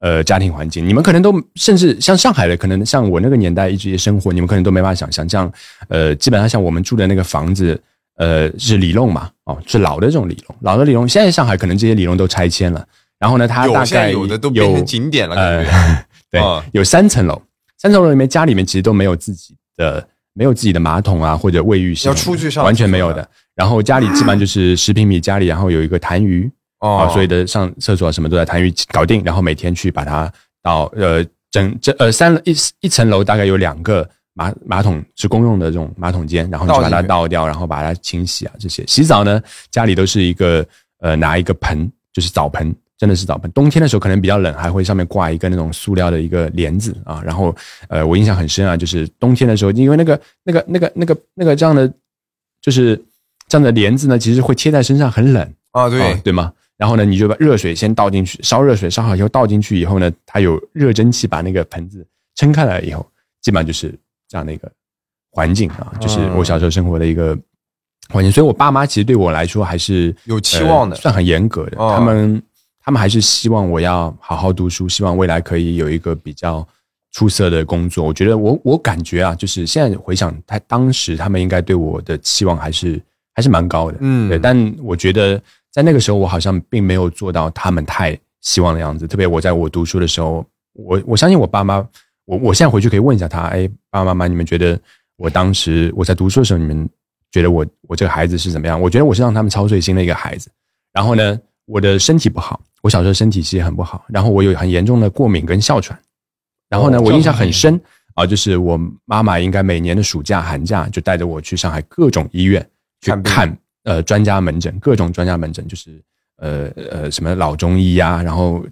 呃，家庭环境，你们可能都甚至像上海的，可能像我那个年代一直生活，你们可能都没法想象。像呃，基本上像我们住的那个房子，呃，是里弄嘛，哦，是老的这种里弄，老的里弄。现在上海可能这些里弄都拆迁了，然后呢，它大概有的都变成景点了。呃，[laughs] 对，有三层楼，三层楼里面家里面其实都没有自己的，没有自己的马桶啊或者卫浴系统，要出去上完全没有的。然后家里基本上就是十平米家里，然后有一个痰盂。哦，所以的上厕所什么都在痰盂搞定，然后每天去把它到呃整这呃三一一层楼大概有两个马马桶是公用的这种马桶间，然后就把它倒掉，然后把它清洗啊这些。洗澡呢，家里都是一个呃拿一个盆，就是澡盆，真的是澡盆。冬天的时候可能比较冷，还会上面挂一个那种塑料的一个帘子啊。然后呃我印象很深啊，就是冬天的时候，因为那个那个那个那个那个这样的就是这样的帘子呢，其实会贴在身上很冷啊，对对吗？然后呢，你就把热水先倒进去，烧热水，烧好以后倒进去以后呢，它有热蒸汽把那个盆子撑开来以后，基本上就是这样的一个环境啊，就是我小时候生活的一个环境。所以，我爸妈其实对我来说还是有期望的，算很严格的。他们他们还是希望我要好好读书，希望未来可以有一个比较出色的工作。我觉得我我感觉啊，就是现在回想，他当时他们应该对我的期望还是还是蛮高的。嗯，对。但我觉得。在那个时候，我好像并没有做到他们太希望的样子。特别我在我读书的时候，我我相信我爸妈，我我现在回去可以问一下他，哎，爸爸妈妈，你们觉得我当时我在读书的时候，你们觉得我我这个孩子是怎么样？我觉得我是让他们操碎心的一个孩子。然后呢，我的身体不好，我小时候身体其实很不好。然后我有很严重的过敏跟哮喘。然后呢，我印象很深啊，就是我妈妈应该每年的暑假寒假就带着我去上海各种医院去看。呃，专家门诊，各种专家门诊，就是呃呃，什么老中医呀，然后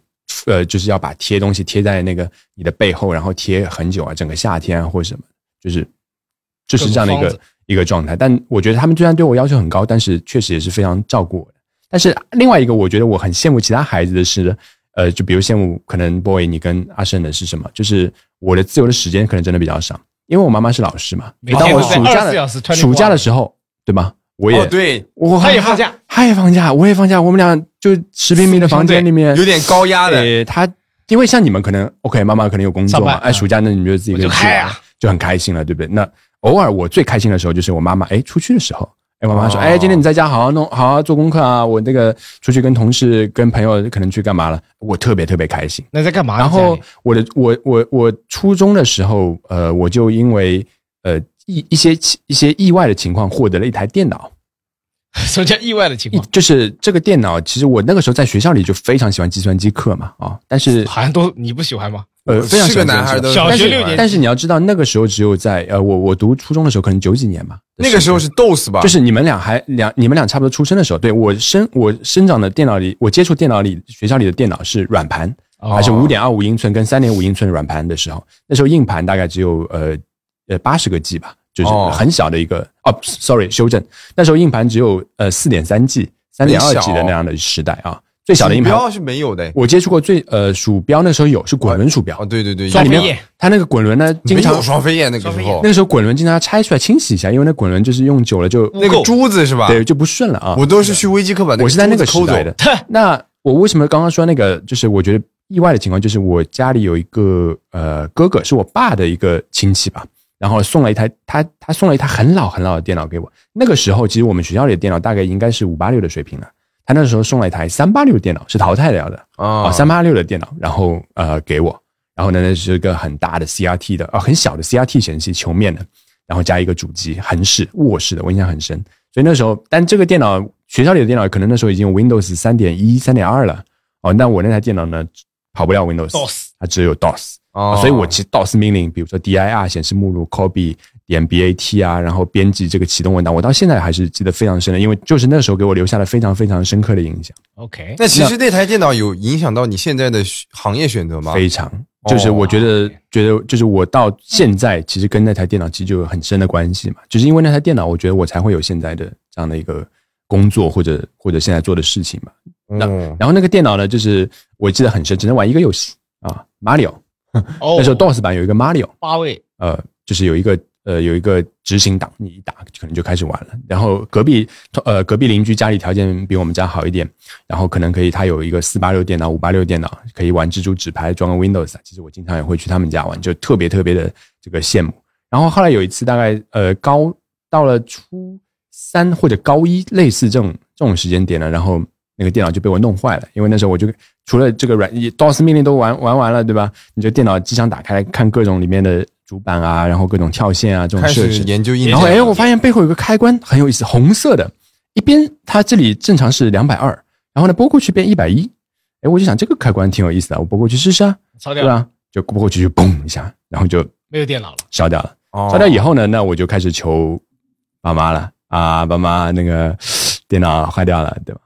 呃，就是要把贴东西贴在那个你的背后，然后贴很久啊，整个夏天啊，或者什么，就是就是这样的一个一个状态。但我觉得他们虽然对我要求很高，但是确实也是非常照顾我的。但是另外一个，我觉得我很羡慕其他孩子的是，呃，就比如羡慕可能 boy 你跟阿胜的是什么？就是我的自由的时间可能真的比较少，因为我妈妈是老师嘛，每当我暑假的暑假的时候，对吗？我也对，我他也放假，他也放假，我也放假。我们俩就十平米的房间里面，有点高压的。他因为像你们可能 OK，妈妈可能有工作嘛，哎，暑假那你们就自己就开啊，就很开心了，对不对？那偶尔我最开心的时候就是我妈妈哎出去的时候，哎，我妈妈说哎，今天你在家好好弄，好好做功课啊。我那个出去跟同事、跟朋友可能去干嘛了，我特别特别开心。那在干嘛？然后我的我我我初中的时候，呃，我就因为呃一一些一些意外的情况获得了一台电脑。[laughs] 什么叫意外的情况？就是这个电脑，其实我那个时候在学校里就非常喜欢计算机课嘛，啊，但是好像都你不喜欢吗？呃，非常喜欢男孩都小学六年，但是你要知道，那个时候只有在呃，我我读初中的时候，可能九几年吧，那个时候是 DOS 吧，就是你们俩还两，你们俩差不多出生的时候，对我生我生长的电脑里，我接触电脑里学校里的电脑是软盘，还是五点二五英寸跟三点五英寸的软盘的时候，那时候硬盘大概只有呃呃八十个 G 吧，就是很小的一个哦，sorry，修正，那时候硬盘只有呃四点三 G、三点二 G 的那样的时代啊。最小的硬盘是没有的，我接触过最呃鼠标那时候有是滚轮鼠标哦，对对对，双飞页，它那个滚轮呢经常双飞燕那个时候，那个时候滚轮经常要拆出来清洗一下，因为那滚轮就是用久了就那个珠子是吧？对，就不顺了啊。我都是去微机课本，我是在那个时代的。那我为什么刚刚说那个？就是我觉得意外的情况，就是我家里有一个呃哥哥，是我爸的一个亲戚吧，然后送了一台他他送了一台很老很老的电脑给我。那个时候其实我们学校里的电脑大概应该是五八六的水平了。他那时候送了一台三八六的电脑，是淘汰掉的。啊，三八六的电脑，然后呃给我，然后呢那是一个很大的 CRT 的啊，很小的 CRT 显示器，球面的，然后加一个主机，横式卧室的，我印象很深。所以那时候，但这个电脑学校里的电脑可能那时候已经有 Windows 三点一、三点二了。哦，那我那台电脑呢跑不了 Windows，它只有 DOS，所以我其实 DOS 命令，比如说 dir 显示目录 copy。点 BAT 啊，然后编辑这个启动文档，我到现在还是记得非常深的，因为就是那时候给我留下了非常非常深刻的印象。OK，那其实那台电脑有影响到你现在的行业选择吗？非常，就是我觉得觉得就是我到现在其实跟那台电脑其实就有很深的关系嘛，就是因为那台电脑，我觉得我才会有现在的这样的一个工作或者或者现在做的事情嘛。那然后那个电脑呢，就是我记得很深，只能玩一个游戏啊那时候 DOS 版有一个 Mario，八位，呃，就是有一个。呃，有一个执行档，你一打可能就开始玩了。然后隔壁呃隔壁邻居家里条件比我们家好一点，然后可能可以他有一个四八六电脑、五八六电脑，可以玩蜘蛛纸牌，装个 Windows。其实我经常也会去他们家玩，就特别特别的这个羡慕。然后后来有一次，大概呃高到了初三或者高一，类似这种这种时间点了，然后那个电脑就被我弄坏了，因为那时候我就除了这个软 DOS 命令都玩玩完了，对吧？你就电脑机箱打开看各种里面的。主板啊，然后各种跳线啊，这种设置研究，然后哎，我发现背后有个开关很有意思，红色的，一边它这里正常是两百二，然后呢拨过去变一百一，哎，我就想这个开关挺有意思的，我拨过去试试啊，对吧？就拨过去就嘣一下，然后就没有电脑了，烧掉了。烧掉以后呢，那我就开始求爸妈了啊，爸妈那个电脑坏掉了，对吧？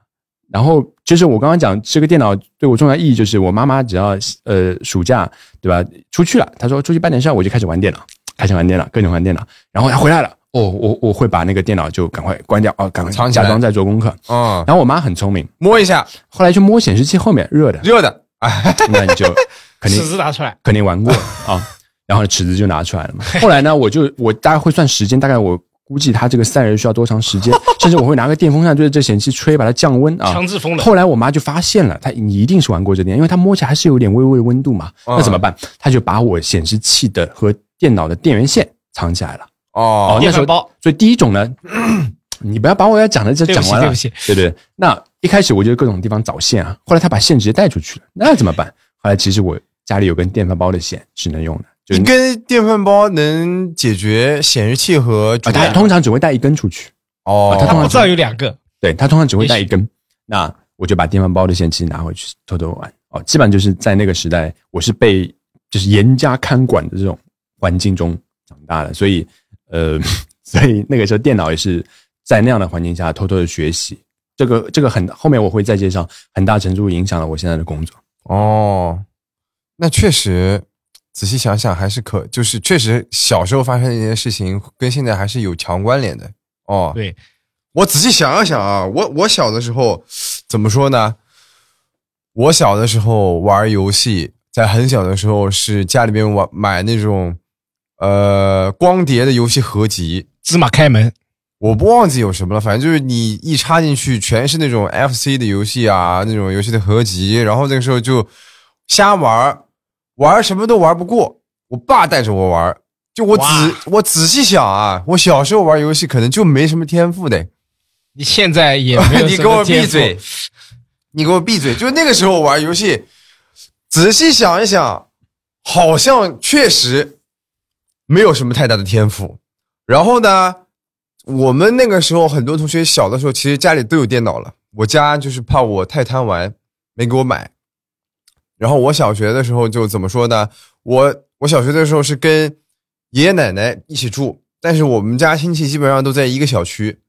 然后就是我刚刚讲这个电脑对我重要意义，就是我妈妈只要呃暑假对吧出去了，她说出去办点事儿，我就开始玩电脑，开始玩电脑，各种玩电脑。然后她回来了，哦，我我会把那个电脑就赶快关掉，哦，赶快藏假装在做功课。嗯，然后我妈很聪明，摸一下，后来就摸显示器后面热的，热的，[laughs] 那你就肯定尺子拿出来，肯定玩过啊。然后尺子就拿出来了嘛。后来呢，我就我大概会算时间，大概我。估计它这个散热需要多长时间？[laughs] 甚至我会拿个电风扇对着这显示器吹，把它降温啊。强制风冷。后来我妈就发现了，她你一定是玩过这电，因为它摸起来还是有点微微的温度嘛。那怎么办？她就把我显示器的和电脑的电源线藏起来了。哦，那时候包。所以第一种呢，[clears throat] 你不要把我要讲的这讲完了。对不起，对对。那一开始我就各种地方找线啊，后来他把线直接带出去了，那怎么办？后来其实我家里有根电饭煲的线是能用的。一根电饭煲能解决显示器和啊，它通常只会带一根出去哦，它不知道有两个，对，它通常只会带一根。那我就把电饭煲的显示器拿回去偷偷玩哦。基本上就是在那个时代，我是被就是严加看管的这种环境中长大的，所以呃，[laughs] 所以那个时候电脑也是在那样的环境下偷偷的学习。这个这个很后面我会再介绍，很大程度影响了我现在的工作哦。那确实。仔细想想，还是可，就是确实小时候发生的一件事情，跟现在还是有强关联的哦。对，我仔细想了想啊，我我小的时候怎么说呢？我小的时候玩游戏，在很小的时候是家里边玩买那种呃光碟的游戏合集，芝麻开门，我不忘记有什么了，反正就是你一插进去，全是那种 FC 的游戏啊，那种游戏的合集，然后那个时候就瞎玩。玩什么都玩不过，我爸带着我玩，就我仔我仔细想啊，我小时候玩游戏可能就没什么天赋的。你现在也没有 [laughs] 你给我闭嘴！你给我闭嘴！就那个时候玩游戏，仔细想一想，好像确实没有什么太大的天赋。然后呢，我们那个时候很多同学小的时候其实家里都有电脑了，我家就是怕我太贪玩，没给我买。然后我小学的时候就怎么说呢？我我小学的时候是跟爷爷奶奶一起住，但是我们家亲戚基本上都在一个小区。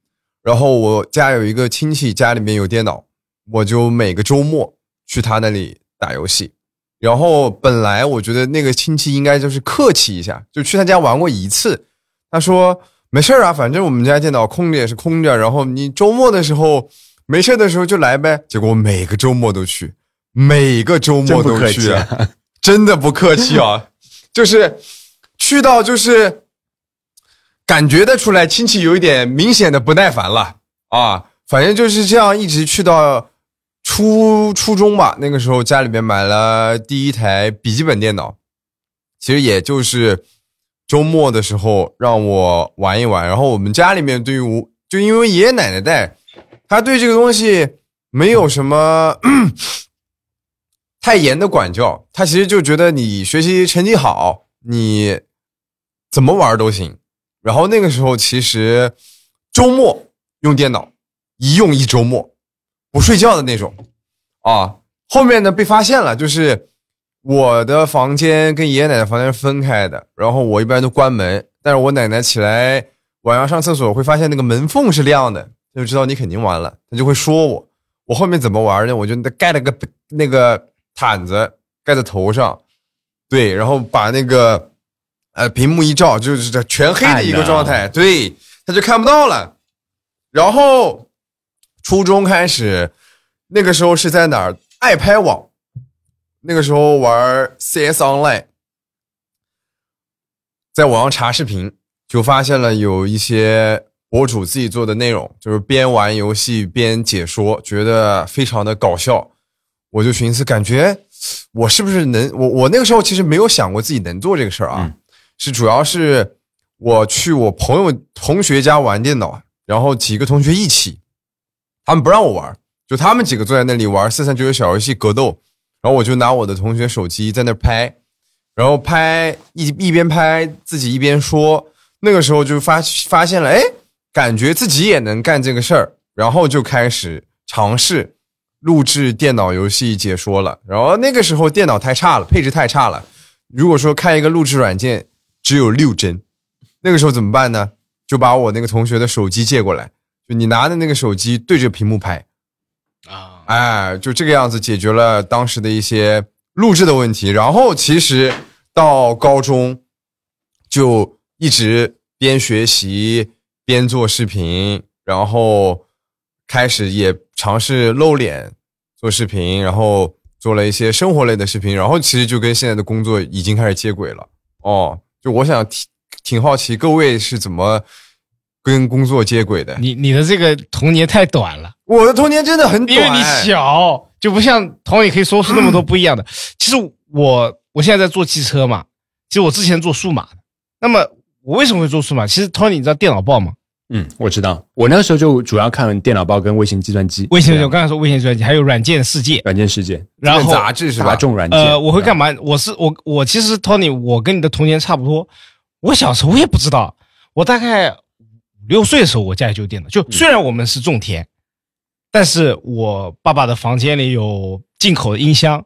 然后我家有一个亲戚家里面有电脑，我就每个周末去他那里打游戏。然后本来我觉得那个亲戚应该就是客气一下，就去他家玩过一次。他说没事啊，反正我们家电脑空着也是空着，然后你周末的时候没事的时候就来呗。结果每个周末都去，每个周末都去，真的不客气啊，[laughs] 就是去到就是感觉得出来亲戚有一点明显的不耐烦了啊。反正就是这样，一直去到初初中吧。那个时候家里面买了第一台笔记本电脑，其实也就是周末的时候让我玩一玩。然后我们家里面对于我，就因为爷爷奶奶带，他对这个东西没有什么 [coughs] 太严的管教，他其实就觉得你学习成绩好，你怎么玩都行。然后那个时候其实周末用电脑。一用一周末，不睡觉的那种，啊，后面呢被发现了，就是我的房间跟爷爷奶奶房间是分开的，然后我一般都关门，但是我奶奶起来晚上上厕所会发现那个门缝是亮的，就知道你肯定完了，她就会说我，我后面怎么玩呢？我就盖了个那个毯子盖在头上，对，然后把那个呃屏幕一照，就是这全黑的一个状态，对，他就看不到了，然后。初中开始，那个时候是在哪儿？爱拍网，那个时候玩 CS Online，在网上查视频，就发现了有一些博主自己做的内容，就是边玩游戏边解说，觉得非常的搞笑。我就寻思，感觉我是不是能？我我那个时候其实没有想过自己能做这个事儿啊，是主要是我去我朋友同学家玩电脑，然后几个同学一起。他们不让我玩，就他们几个坐在那里玩四三九九小游戏格斗，然后我就拿我的同学手机在那拍，然后拍一一边拍自己一边说，那个时候就发发现了，哎，感觉自己也能干这个事儿，然后就开始尝试录制电脑游戏解说了。然后那个时候电脑太差了，配置太差了，如果说开一个录制软件只有六帧，那个时候怎么办呢？就把我那个同学的手机借过来。就你拿的那个手机对着屏幕拍，啊，哎，就这个样子解决了当时的一些录制的问题。然后其实到高中就一直边学习边做视频，然后开始也尝试露脸做视频，然后做了一些生活类的视频。然后其实就跟现在的工作已经开始接轨了。哦，就我想挺挺好奇各位是怎么。跟工作接轨的，你你的这个童年太短了，我的童年真的很短，因为你小，就不像童你可以说出那么多不一样的。[clears throat] 其实我我现在在做汽车嘛，其实我之前做数码的。那么我为什么会做数码？其实 Tony 你知道电脑报吗？嗯，我知道。我那个时候就主要看电脑报跟微型计算机。微型我刚才说微型计算机，还有软件世界。软件世界，然后杂志是吧？大众软件。呃，我会干嘛？我是我我其实 Tony，我跟你的童年差不多。我小时候我也不知道，我大概。六岁的时候，我家里就有电脑。就虽然我们是种田，但是我爸爸的房间里有进口的音箱，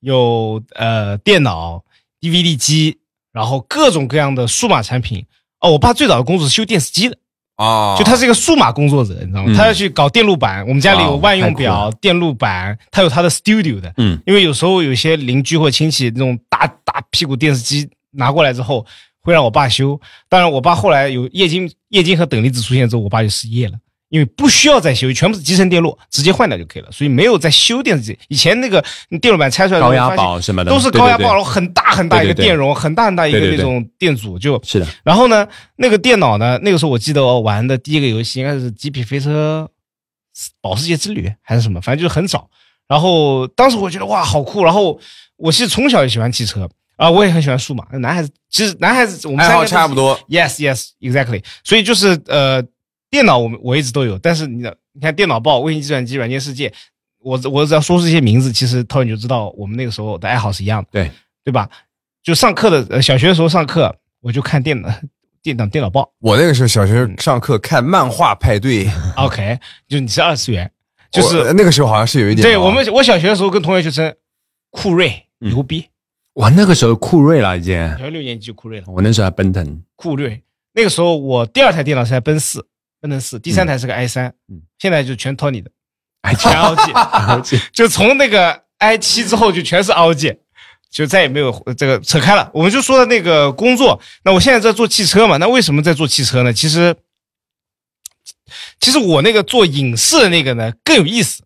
有呃电脑、DVD 机，然后各种各样的数码产品。哦，我爸最早的工作是修电视机的啊，就他是一个数码工作者，你知道吗？他要去搞电路板。我们家里有万用表、电路板，他有他的 studio 的。嗯，因为有时候有些邻居或亲戚那种大大屁股电视机拿过来之后。会让我爸修，当然我爸后来有液晶、液晶和等离子出现之后，我爸就失业了，因为不需要再修，全部是集成电路，直接换掉就可以了，所以没有再修电视机。以前那个电路板拆出来高压宝什么的都是高压宝，很大很大一个电容，很大很大一个那种电阻，就是的。然后呢，那个电脑呢，那个时候我记得我玩的第一个游戏应该是《极品飞车》《保时捷之旅》还是什么，反正就是很早。然后当时我觉得哇，好酷。然后我其实从小就喜欢汽车。啊，我也很喜欢数码。男孩子其实男孩子我们爱好差不多。Yes, yes, exactly。所以就是呃，电脑我们我一直都有。但是你的你看电脑报、微型计算机、软件世界，我我只要说出一些名字，其实涛你就知道我们那个时候的爱好是一样的。对对吧？就上课的呃小学的时候上课，我就看电脑 [laughs] 电脑电脑报。我那个时候小学上课看漫画派对。OK，就你是二次元，就是那个时候好像是有一点。对我们我小学的时候跟同学去称酷睿牛逼。哇，那个时候酷睿了已经，小学六年级就酷睿了。我那时候还奔腾。酷睿，那个时候我第二台电脑是台奔四，奔腾四，第三台是个 i 三，嗯，现在就全 Tony 的，[laughs] 全 [laughs] 七，[laughs] 就从那个 i 七之后就全是 OG，就再也没有这个扯开了。我们就说的那个工作，那我现在在做汽车嘛？那为什么在做汽车呢？其实，其实我那个做影视的那个呢更有意思，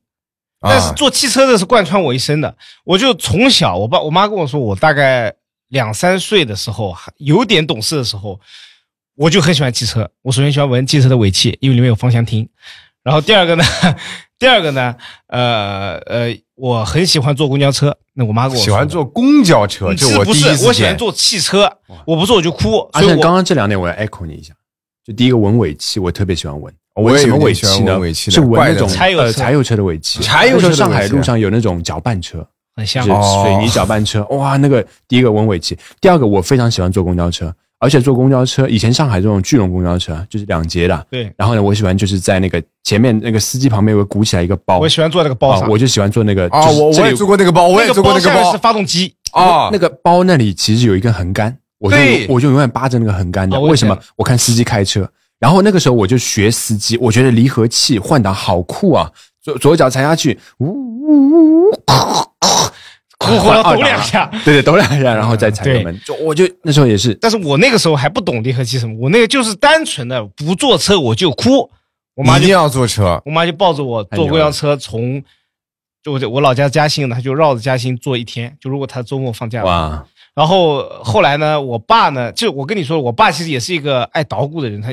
但是做汽车的是贯穿我一生的。我就从小，我爸我妈跟我说，我大概两三岁的时候，有点懂事的时候，我就很喜欢汽车。我首先喜欢闻汽车的尾气，因为里面有芳香烃。然后第二个呢，[laughs] 第二个呢，呃呃，我很喜欢坐公交车。那我妈给我喜欢坐公交车，就我不是我喜欢坐汽车，我不坐我就哭。而且刚刚这两点我要 echo 你一下，就第一个闻尾气，我特别喜欢闻。闻什么尾气呢？尾气是闻那种柴油柴油车的尾气。柴油车上海路上有那种搅拌车，很像水泥搅拌车。哇，那个第一个闻尾气，第二个我非常喜欢坐公交车。而且坐公交车，以前上海这种巨龙公交车就是两节的。对。然后呢，我喜欢就是在那个前面那个司机旁边有个鼓起来一个包。我喜欢坐那个包上。我就喜欢坐那个。啊，我我也坐过那个包，我也坐过那个包。是发动机啊。那个包那里其实有一根横杆，我就我就永远扒着那个横杆的。为什么？我看司机开车，然后那个时候我就学司机，我觉得离合器换挡好酷啊！左左脚踩下去，呜呜呜。[laughs] [laughs] 抖两下，对对，抖两下，然后再踩油门。就我就那时候也是，但是我那个时候还不懂离合器什么，我那个就是单纯的不坐车我就哭。我妈一定要坐车，我妈就抱着我坐公交车从，就我我老家嘉兴的，她就绕着嘉兴坐一天。就如果她周末放假，哇。然后后来呢，我爸呢，就我跟你说，我爸其实也是一个爱捣鼓的人。他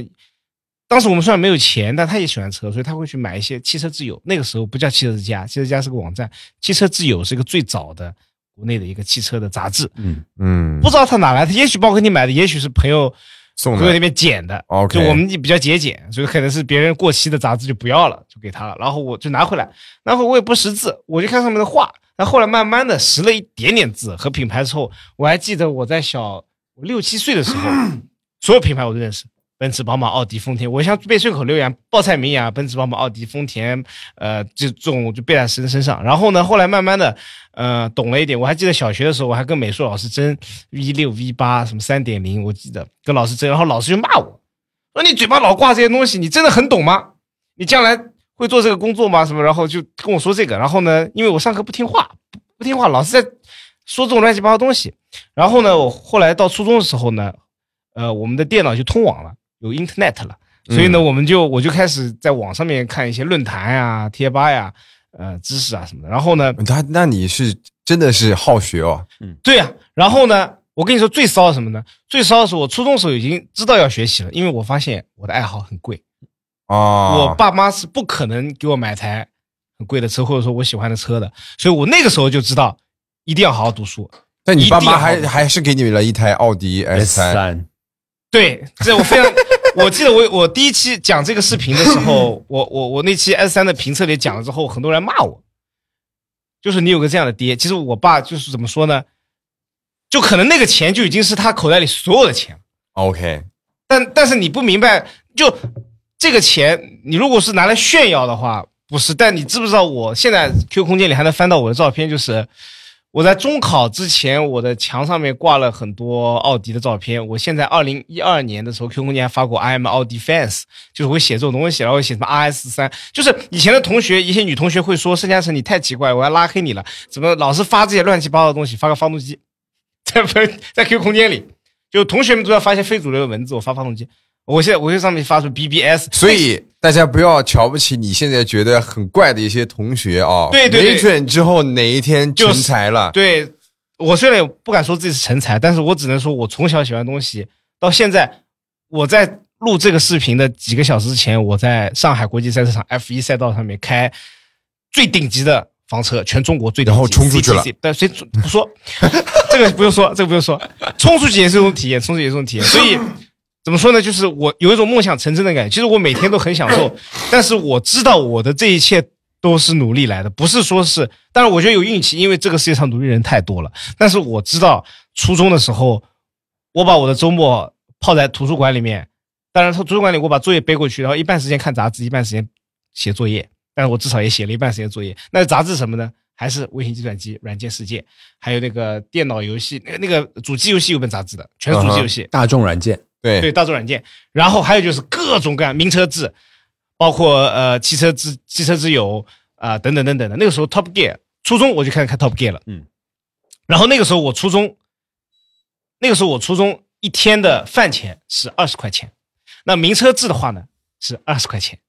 当时我们虽然没有钱，但他也喜欢车，所以他会去买一些汽车自由。那个时候不叫汽车之家，汽车之家是个网站，汽车自由是一个最早的。国内的一个汽车的杂志，嗯嗯，不知道他哪来的，也许包括你买的，也许是朋友送朋友那边捡的。OK，就我们比较节俭，所以可能是别人过期的杂志就不要了，就给他了。然后我就拿回来，然后我也不识字，我就看上面的画。然后后来慢慢的识了一点点字和品牌之后，我还记得我在小六七岁的时候，[clears throat] 所有品牌我都认识。奔驰、宝马、奥迪、丰田，我像背顺口溜一样报菜名一样，奔驰、宝马、奥迪、丰田，呃，这这种就背在身身上。然后呢，后来慢慢的，呃，懂了一点。我还记得小学的时候，我还跟美术老师争 V 六、V 八什么三点零，我记得跟老师争，然后老师就骂我，说你嘴巴老挂这些东西，你真的很懂吗？你将来会做这个工作吗？什么？然后就跟我说这个。然后呢，因为我上课不听话，不听话，老师在说这种乱七八糟东西。然后呢，我后来到初中的时候呢，呃，我们的电脑就通网了。有 Internet 了，所以呢，我们就我就开始在网上面看一些论坛呀、贴吧呀、呃知识啊什么的。然后呢，他那你是真的是好学哦，嗯，对呀。然后呢，我跟你说最骚的什么呢？最骚的是我初中时候已经知道要学习了，因为我发现我的爱好很贵啊，我爸妈是不可能给我买台很贵的车或者说我喜欢的车的，所以我那个时候就知道一定要好好读书。但你爸妈还还是给你了一台奥迪 S 三。对，这我非常，我记得我我第一期讲这个视频的时候，我我我那期 S 三的评测里讲了之后，很多人骂我，就是你有个这样的爹。其实我爸就是怎么说呢？就可能那个钱就已经是他口袋里所有的钱 OK，但但是你不明白，就这个钱，你如果是拿来炫耀的话，不是。但你知不知道，我现在 Q 空间里还能翻到我的照片，就是。我在中考之前，我的墙上面挂了很多奥迪的照片。我现在二零一二年的时候，QQ 空间还发过 I am 奥迪 fans，就是会写这种东西，然后写什么 RS 三，就是以前的同学，一些女同学会说盛嘉诚你太奇怪，我要拉黑你了，怎么老是发这些乱七八糟的东西？发个发动机，[laughs] 在在 Q 空间里，就同学们都要发一些非主流的文字，我发发动机。我现在我在上面发出 BBS，所以大家不要瞧不起你现在觉得很怪的一些同学啊。对对，没准之后哪一天成才了。对，我虽然不敢说自己是成才，但是我只能说我从小喜欢东西，到现在我在录这个视频的几个小时之前，我在上海国际赛车场 F 一赛道上面开最顶级的房车，全中国最，然后冲出去了。但谁不说 [laughs] 这个不用说，这个不用说，冲出去也是一种体验，冲出去也是一种体验，所以。怎么说呢？就是我有一种梦想成真的感觉。其实我每天都很享受，[laughs] 但是我知道我的这一切都是努力来的，不是说是。但是，我觉得有运气，因为这个世界上努力人太多了。但是我知道，初中的时候，我把我的周末泡在图书馆里面。当然，图书馆里我把作业背过去，然后一半时间看杂志，一半时间写作业。但是我至少也写了一半时间作业。那杂志什么呢？还是微型计算机、软件世界，还有那个电脑游戏，那个那个主机游戏有本杂志的，全是主机游戏，大众软件。对。对，大众软件，然后还有就是各种各样名车志，包括呃汽车之汽车之友啊等等等等的。那个时候 Top Gear，初中我就开始看 Top Gear 了。嗯，然后那个时候我初中，那个时候我初中一天的饭钱是二十块钱，那名车志的话呢是二十块钱，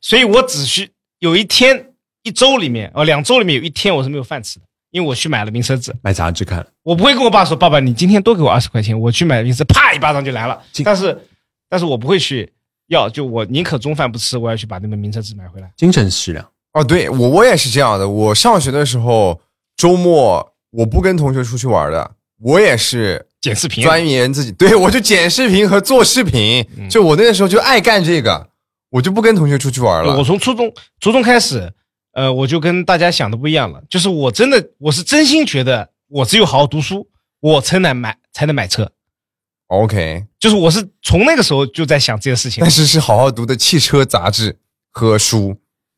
所以我只需有一天一周里面哦两周里面有一天我是没有饭吃的，因为我去买了名车子，买杂志看。我不会跟我爸说，爸爸你今天多给我二十块钱，我去买名车，啪一巴掌就来了。但是，但是我不会去要，就我宁可中饭不吃，我要去把那本名车子买回来。精神食粮哦，对我我也是这样的，我上学的时候周末。我不跟同学出去玩的，我也是剪视频，钻研自己。对我就剪视频和做视频，就我那个时候就爱干这个，我就不跟同学出去玩了。我从初中初中开始，呃，我就跟大家想的不一样了，就是我真的我是真心觉得，我只有好好读书，我才能买才能买车。OK，就是我是从那个时候就在想这件事情。但是是好好读的汽车杂志和书。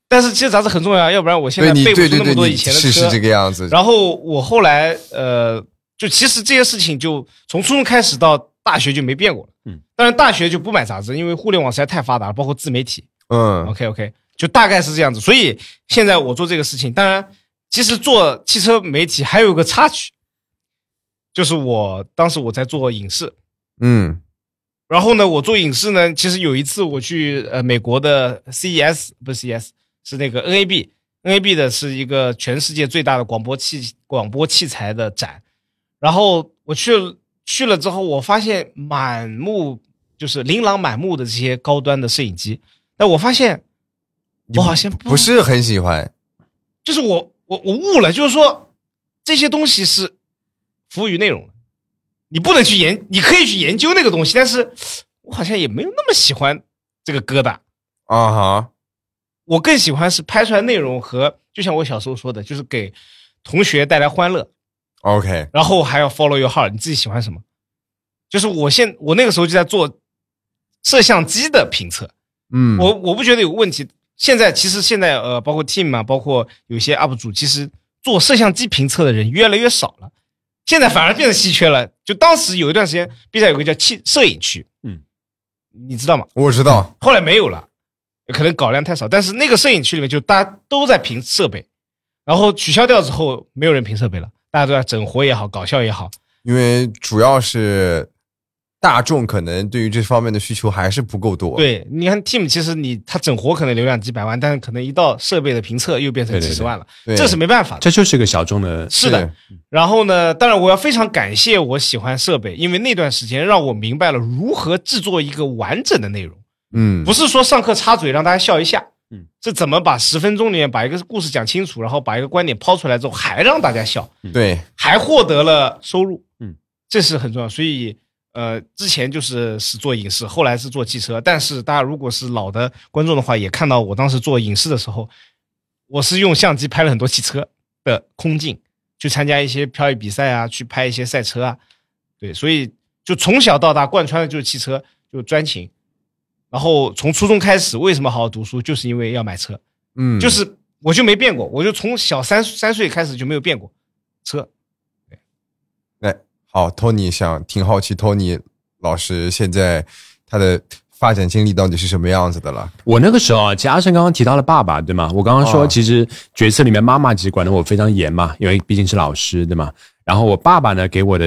但是其实杂志很重要，要不然我现在背不出那么多以前的车。是是这个样子。然后我后来呃，就其实这些事情就从初中开始到大学就没变过了。嗯。但是大学就不买杂志，因为互联网实在太发达了，包括自媒体。嗯。OK OK，就大概是这样子。所以现在我做这个事情，当然其实做汽车媒体还有个插曲，就是我当时我在做影视。嗯。然后呢，我做影视呢，其实有一次我去呃美国的 CES，不是 CES。是那个 NAB，NAB 的是一个全世界最大的广播器广播器材的展，然后我去去了之后，我发现满目就是琳琅满目的这些高端的摄影机，但我发现我好像不是很喜欢，就是我我我悟了，就是说这些东西是服务于内容的，你不能去研，你可以去研究那个东西，但是我好像也没有那么喜欢这个疙瘩啊哈。我更喜欢是拍出来内容和，就像我小时候说的，就是给同学带来欢乐。OK，然后还要 follow your heart，你自己喜欢什么？就是我现我那个时候就在做摄像机的评测。嗯，我我不觉得有问题。现在其实现在呃，包括 team 啊，包括有些 UP 主，其实做摄像机评测的人越来越少了。现在反而变得稀缺了。就当时有一段时间，B 站有个叫汽摄影区，嗯，你知道吗？我知道，后来没有了。可能稿量太少，但是那个摄影区里面就大家都在评设备，然后取消掉之后，没有人评设备了，大家都在整活也好，搞笑也好，因为主要是大众可能对于这方面的需求还是不够多。对，你看 Team 其实你他整活可能流量几百万，但是可能一到设备的评测又变成几十万了，对这是没办法，这就是个小众的。是的，然后呢，当然我要非常感谢我喜欢设备，因为那段时间让我明白了如何制作一个完整的内容。嗯，不是说上课插嘴让大家笑一下，嗯，是怎么把十分钟里面把一个故事讲清楚，然后把一个观点抛出来之后还让大家笑，对，还获得了收入，嗯，这是很重要。所以，呃，之前就是是做影视，后来是做汽车。但是大家如果是老的观众的话，也看到我当时做影视的时候，我是用相机拍了很多汽车的空镜，去参加一些漂移比赛啊，去拍一些赛车啊，对，所以就从小到大贯穿的就是汽车，就专情。然后从初中开始，为什么好好读书？就是因为要买车，嗯，就是我就没变过，我就从小三三岁开始就没有变过车。哎，好，Tony 想挺好奇，Tony 老师现在他的发展经历到底是什么样子的了？我那个时候啊，其实阿生刚刚提到了爸爸，对吗？我刚刚说，其实角色里面妈妈其实管的我非常严嘛，因为毕竟是老师，对吗？然后我爸爸呢，给我的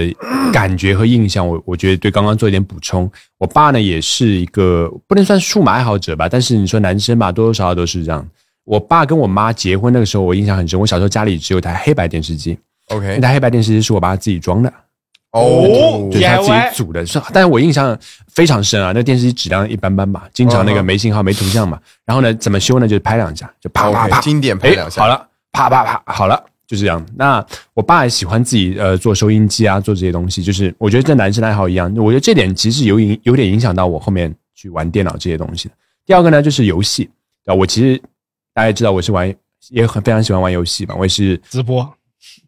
感觉和印象，我我觉得对刚刚做一点补充。我爸呢，也是一个不能算数码爱好者吧，但是你说男生吧，多多少少都是这样。我爸跟我妈结婚那个时候，我印象很深。我小时候家里只有台黑白电视机，OK，那台黑白电视机是我爸自己装的，哦，就是他自己组的。是，但是我印象非常深啊，那电视机质量一般般吧，经常那个没信号、没图像嘛。然后呢，怎么修呢？就是拍两下，就啪啪啪，经典拍两下，好了，啪啪啪，好了。就是这样。那我爸也喜欢自己呃做收音机啊，做这些东西。就是我觉得跟男生爱好一样，我觉得这点其实有影有点影响到我后面去玩电脑这些东西的。第二个呢，就是游戏啊，我其实大家知道我是玩，也很非常喜欢玩游戏吧。我也是直播，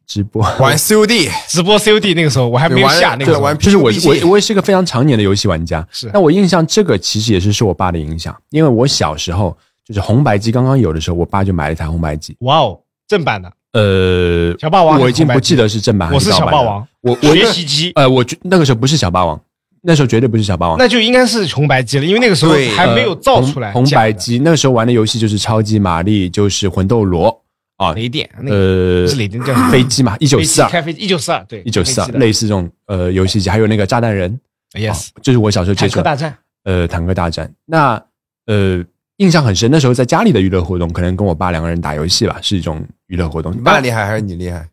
直播玩 COD，直播 COD 那个时候我还没有下那个玩，就是我我我也是个非常常年的游戏玩家。是，那我印象这个其实也是受我爸的影响，因为我小时候就是红白机刚刚有的时候，我爸就买了一台红白机。哇哦，正版的。呃，小霸王，我已经不记得是正版还是小霸王。我我学习机，呃，我那个时候不是小霸王，那时候绝对不是小霸王，那就应该是红白机了，因为那个时候还没有造出来。红白机那个时候玩的游戏就是超级玛丽，就是魂斗罗啊，雷电，呃，是雷电叫飞机嘛，[laughs] 一九四二开飞机，一九四二，对，一九四二，类似这种呃游戏机，还有那个炸弹人，yes，就是我小时候接触。坦克大战，呃，坦克大战，那呃印象很深，那时候在家里的娱乐活动，可能跟我爸两个人打游戏吧，是一种娱乐活动。你爸厉害还是你厉害？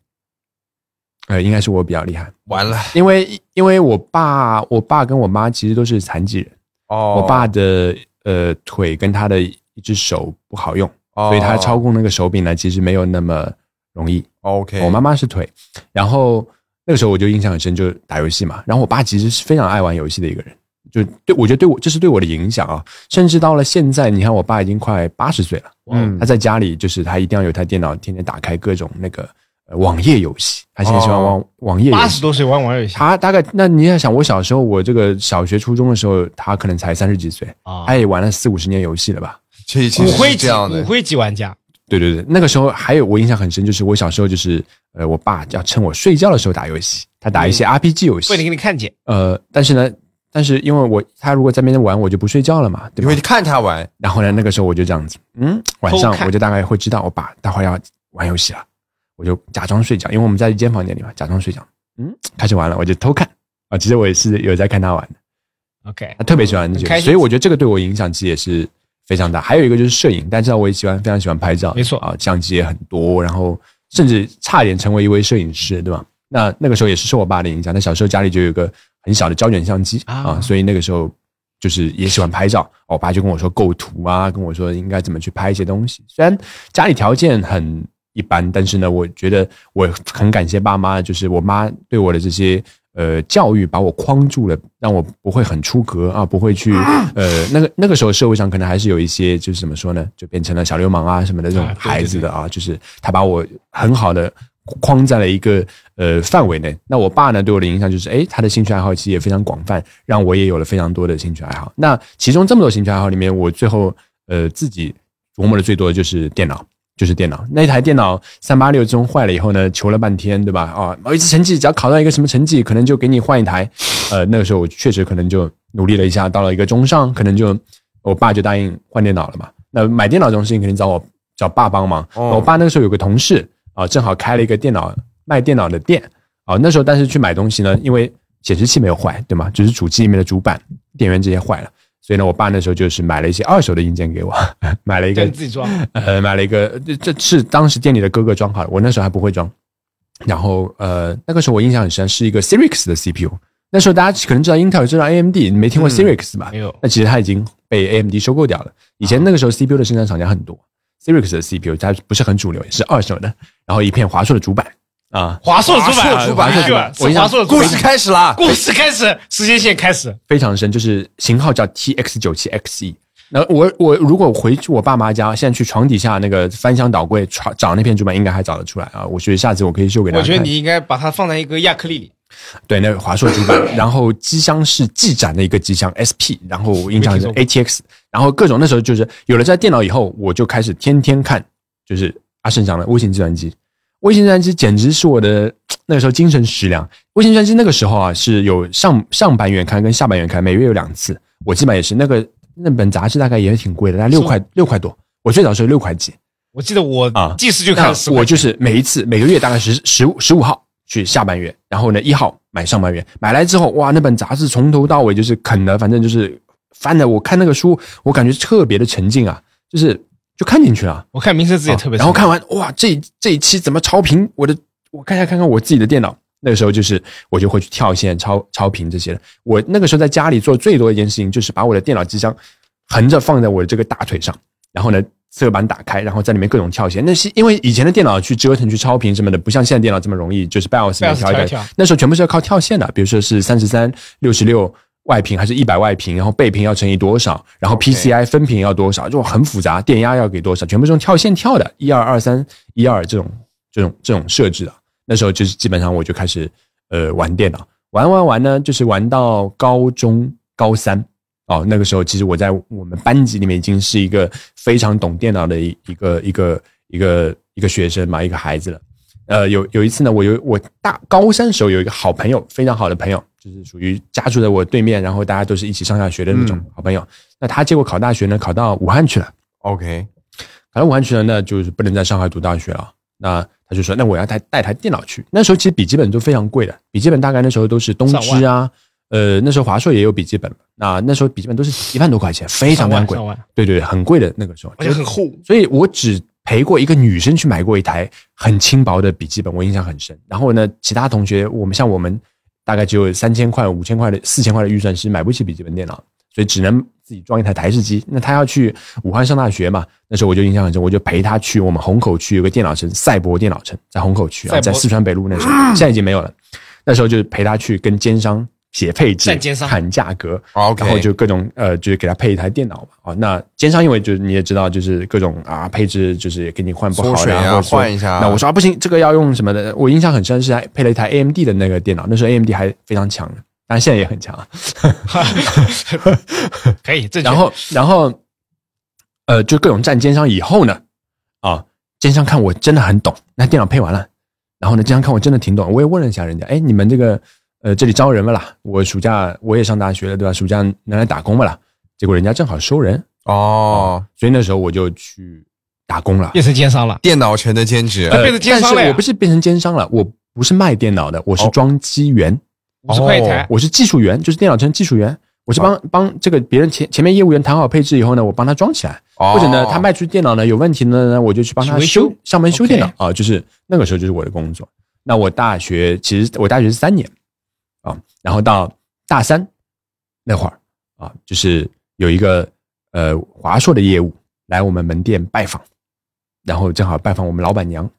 呃，应该是我比较厉害。完了，因为因为我爸，我爸跟我妈其实都是残疾人。哦，我爸的呃腿跟他的一只手不好用，所以他操控那个手柄呢，其实没有那么容易。OK，我妈妈是腿，然后那个时候我就印象很深，就打游戏嘛。然后我爸其实是非常爱玩游戏的一个人，就对我觉得对我这是对我的影响啊。甚至到了现在，你看我爸已经快八十岁了，嗯，他在家里就是他一定要有台电脑，天天打开各种那个。网页游戏，他现在喜欢玩网页。八十多岁玩网页游戏，他大概那你要想，我小时候，我这个小学初中的时候，他可能才三十几岁啊，他也玩了四五十年游戏了吧？骨灰级骨灰级玩家。对对对，那个时候还有我印象很深，就是我小时候就是呃，我爸要趁我睡觉的时候打游戏，他打一些 RPG 游戏，为了给你看见。呃，但是呢，但是因为我他如果在那边玩，我就不睡觉了嘛，对吧？因为看他玩，然后呢，那个时候我就这样子，嗯，晚上我就大概会知道我爸待会儿要玩游戏了。我就假装睡觉，因为我们在一间房间里嘛，假装睡觉。嗯，开始玩了，我就偷看啊。其实我也是有在看他玩的。OK，他特别喜欢这个，所以我觉得这个对我影响其实也是非常大。还有一个就是摄影，大家知道我也喜欢，非常喜欢拍照。没错啊，相机也很多，然后甚至差点成为一位摄影师，对吧？那那个时候也是受我爸的影响。那小时候家里就有个很小的胶卷相机啊，所以那个时候就是也喜欢拍照。我爸就跟我说构图啊，跟我说应该怎么去拍一些东西。虽然家里条件很。一般，但是呢，我觉得我很感谢爸妈，就是我妈对我的这些呃教育，把我框住了，让我不会很出格啊，不会去呃那个那个时候社会上可能还是有一些就是怎么说呢，就变成了小流氓啊什么的这种孩子的啊，就是他把我很好的框在了一个呃范围内。那我爸呢对我的影响就是，哎，他的兴趣爱好其实也非常广泛，让我也有了非常多的兴趣爱好。那其中这么多兴趣爱好里面，我最后呃自己琢磨的最多的就是电脑。就是电脑那台电脑三八六中坏了以后呢，求了半天，对吧？啊，某一次成绩只要考到一个什么成绩，可能就给你换一台。呃，那个时候我确实可能就努力了一下，到了一个中上，可能就我爸就答应换电脑了嘛。那买电脑这种事情肯定找我找爸帮忙。我爸那个时候有个同事啊，正好开了一个电脑卖电脑的店啊。那时候但是去买东西呢，因为显示器没有坏，对吗？只是主机里面的主板、电源这些坏了。所以呢，我爸那时候就是买了一些二手的硬件给我，买了一个自己装，呃，买了一个，这这是当时店里的哥哥装好的，我那时候还不会装。然后呃，那个时候我印象很深，是一个 cirix 的 CPU。那时候大家可能知道 Intel，知道 AMD，你没听过 cirix 吧？没有。那其实它已经被 AMD 收购掉了。以前那个时候 CPU 的生产厂家很多 cirix 的 CPU 它不是很主流，也是二手的。然后一片华硕的主板。啊，华硕主板，主板，是华硕的故事开始啦，故事开始，时间线开始，非常深，就是型号叫 TX 九七 XE。那我我如果回去我爸妈家，现在去床底下那个翻箱倒柜找找那片主板，应该还找得出来啊。我觉得下次我可以秀给大家。我觉得你应该把它放在一个亚克力里。对，那个华硕主板，然后机箱是技展的一个机箱 SP，然后印象是 ATX，然后各种那时候就是有了这台电脑以后，我就开始天天看，就是阿盛讲的微型计算机。微型计算机简直是我的那个时候精神食粮。微型计算机那个时候啊，是有上上半月刊跟下半月刊，每月有两次。我基本也是那个那本杂志大概也挺贵的，大概六块六块多。我最早时候六块几。我记得我啊，第一次就看我就是每一次每个月大概十十五十五号去下半月，然后呢一号买上半月。买来之后哇，那本杂志从头到尾就是啃的，反正就是翻的。我看那个书，我感觉特别的沉浸啊，就是。就看进去了，我看名声字也特别。然后看完，哇，这这一期怎么超频？我的，我看一下看看我自己的电脑。那个时候就是我就会去跳线、超超频这些的。我那个时候在家里做最多的一件事情，就是把我的电脑机箱横着放在我的这个大腿上，然后呢，侧板打开，然后在里面各种跳线。那是因为以前的电脑去折腾、去超频什么的，不像现在电脑这么容易，就是 BIOS 里调一调。那时候全部是要靠跳线的，比如说是三十三、六十六。外屏还是一百外屏，然后背屏要乘以多少，然后 PCI 分屏要多少，就很复杂。电压要给多少，全部是用跳线跳的，一二二三一二这种这种这种设置的。那时候就是基本上我就开始呃玩电脑，玩玩玩呢，就是玩到高中高三哦。那个时候其实我在我们班级里面已经是一个非常懂电脑的一一个一个一个一个学生嘛，一个孩子了。呃，有有一次呢，我有我大高三时候有一个好朋友，非常好的朋友，就是属于家住在我对面，然后大家都是一起上下学的那种好朋友。那他结果考大学呢，考到武汉去了。OK，考到武汉去了，那就是不能在上海读大学了。那他就说，那我要带带台电脑去。那时候其实笔记本都非常贵的，笔记本大概那时候都是东芝啊，呃，那时候华硕也有笔记本，那那时候笔记本都是一万多块钱，非常非常贵，对对，很贵的那个时候，而且很厚。所以我只陪过一个女生去买过一台很轻薄的笔记本，我印象很深。然后呢，其他同学我们像我们大概只有三千块、五千块的、四千块的预算是买不起笔记本电脑，所以只能。自己装一台台式机，那他要去武汉上大学嘛？那时候我就印象很深，我就陪他去我们虹口区有个电脑城，赛博电脑城，在虹口区啊，在四川北路那时候，现在已经没有了。那时候就陪他去跟奸商写配置、谈价格，然后就各种呃，就是给他配一台电脑嘛。哦，那奸商因为就是你也知道，就是各种啊配置，就是给你换不好的，然后换一下。那我说啊不行，这个要用什么的？我印象很深是配了一台 AMD 的那个电脑，那时候 AMD 还非常强的。但现在也很强，[laughs] 可以。然后，然后，呃，就各种占奸商以后呢，啊，奸商看我真的很懂，那电脑配完了，然后呢，奸商看我真的挺懂，我也问了一下人家，哎，你们这个，呃，这里招人了啦？我暑假我也上大学了，对吧？暑假能来打工嘛啦？结果人家正好收人哦，所以那时候我就去打工了，变成奸商了，电脑城的兼职，变成奸商了。我不是变成奸商了，我不是卖电脑的，我是装机员。五十块一台，我是技术员，就是电脑城技术员。我是帮帮这个别人前前面业务员谈好配置以后呢，我帮他装起来，或者呢他卖出电脑呢有问题呢，我就去帮他修上门修电脑啊。就是那个时候就是我的工作。那我大学其实我大学是三年啊，然后到大三那会儿啊，就是有一个呃华硕的业务来我们门店拜访，然后正好拜访我们老板娘。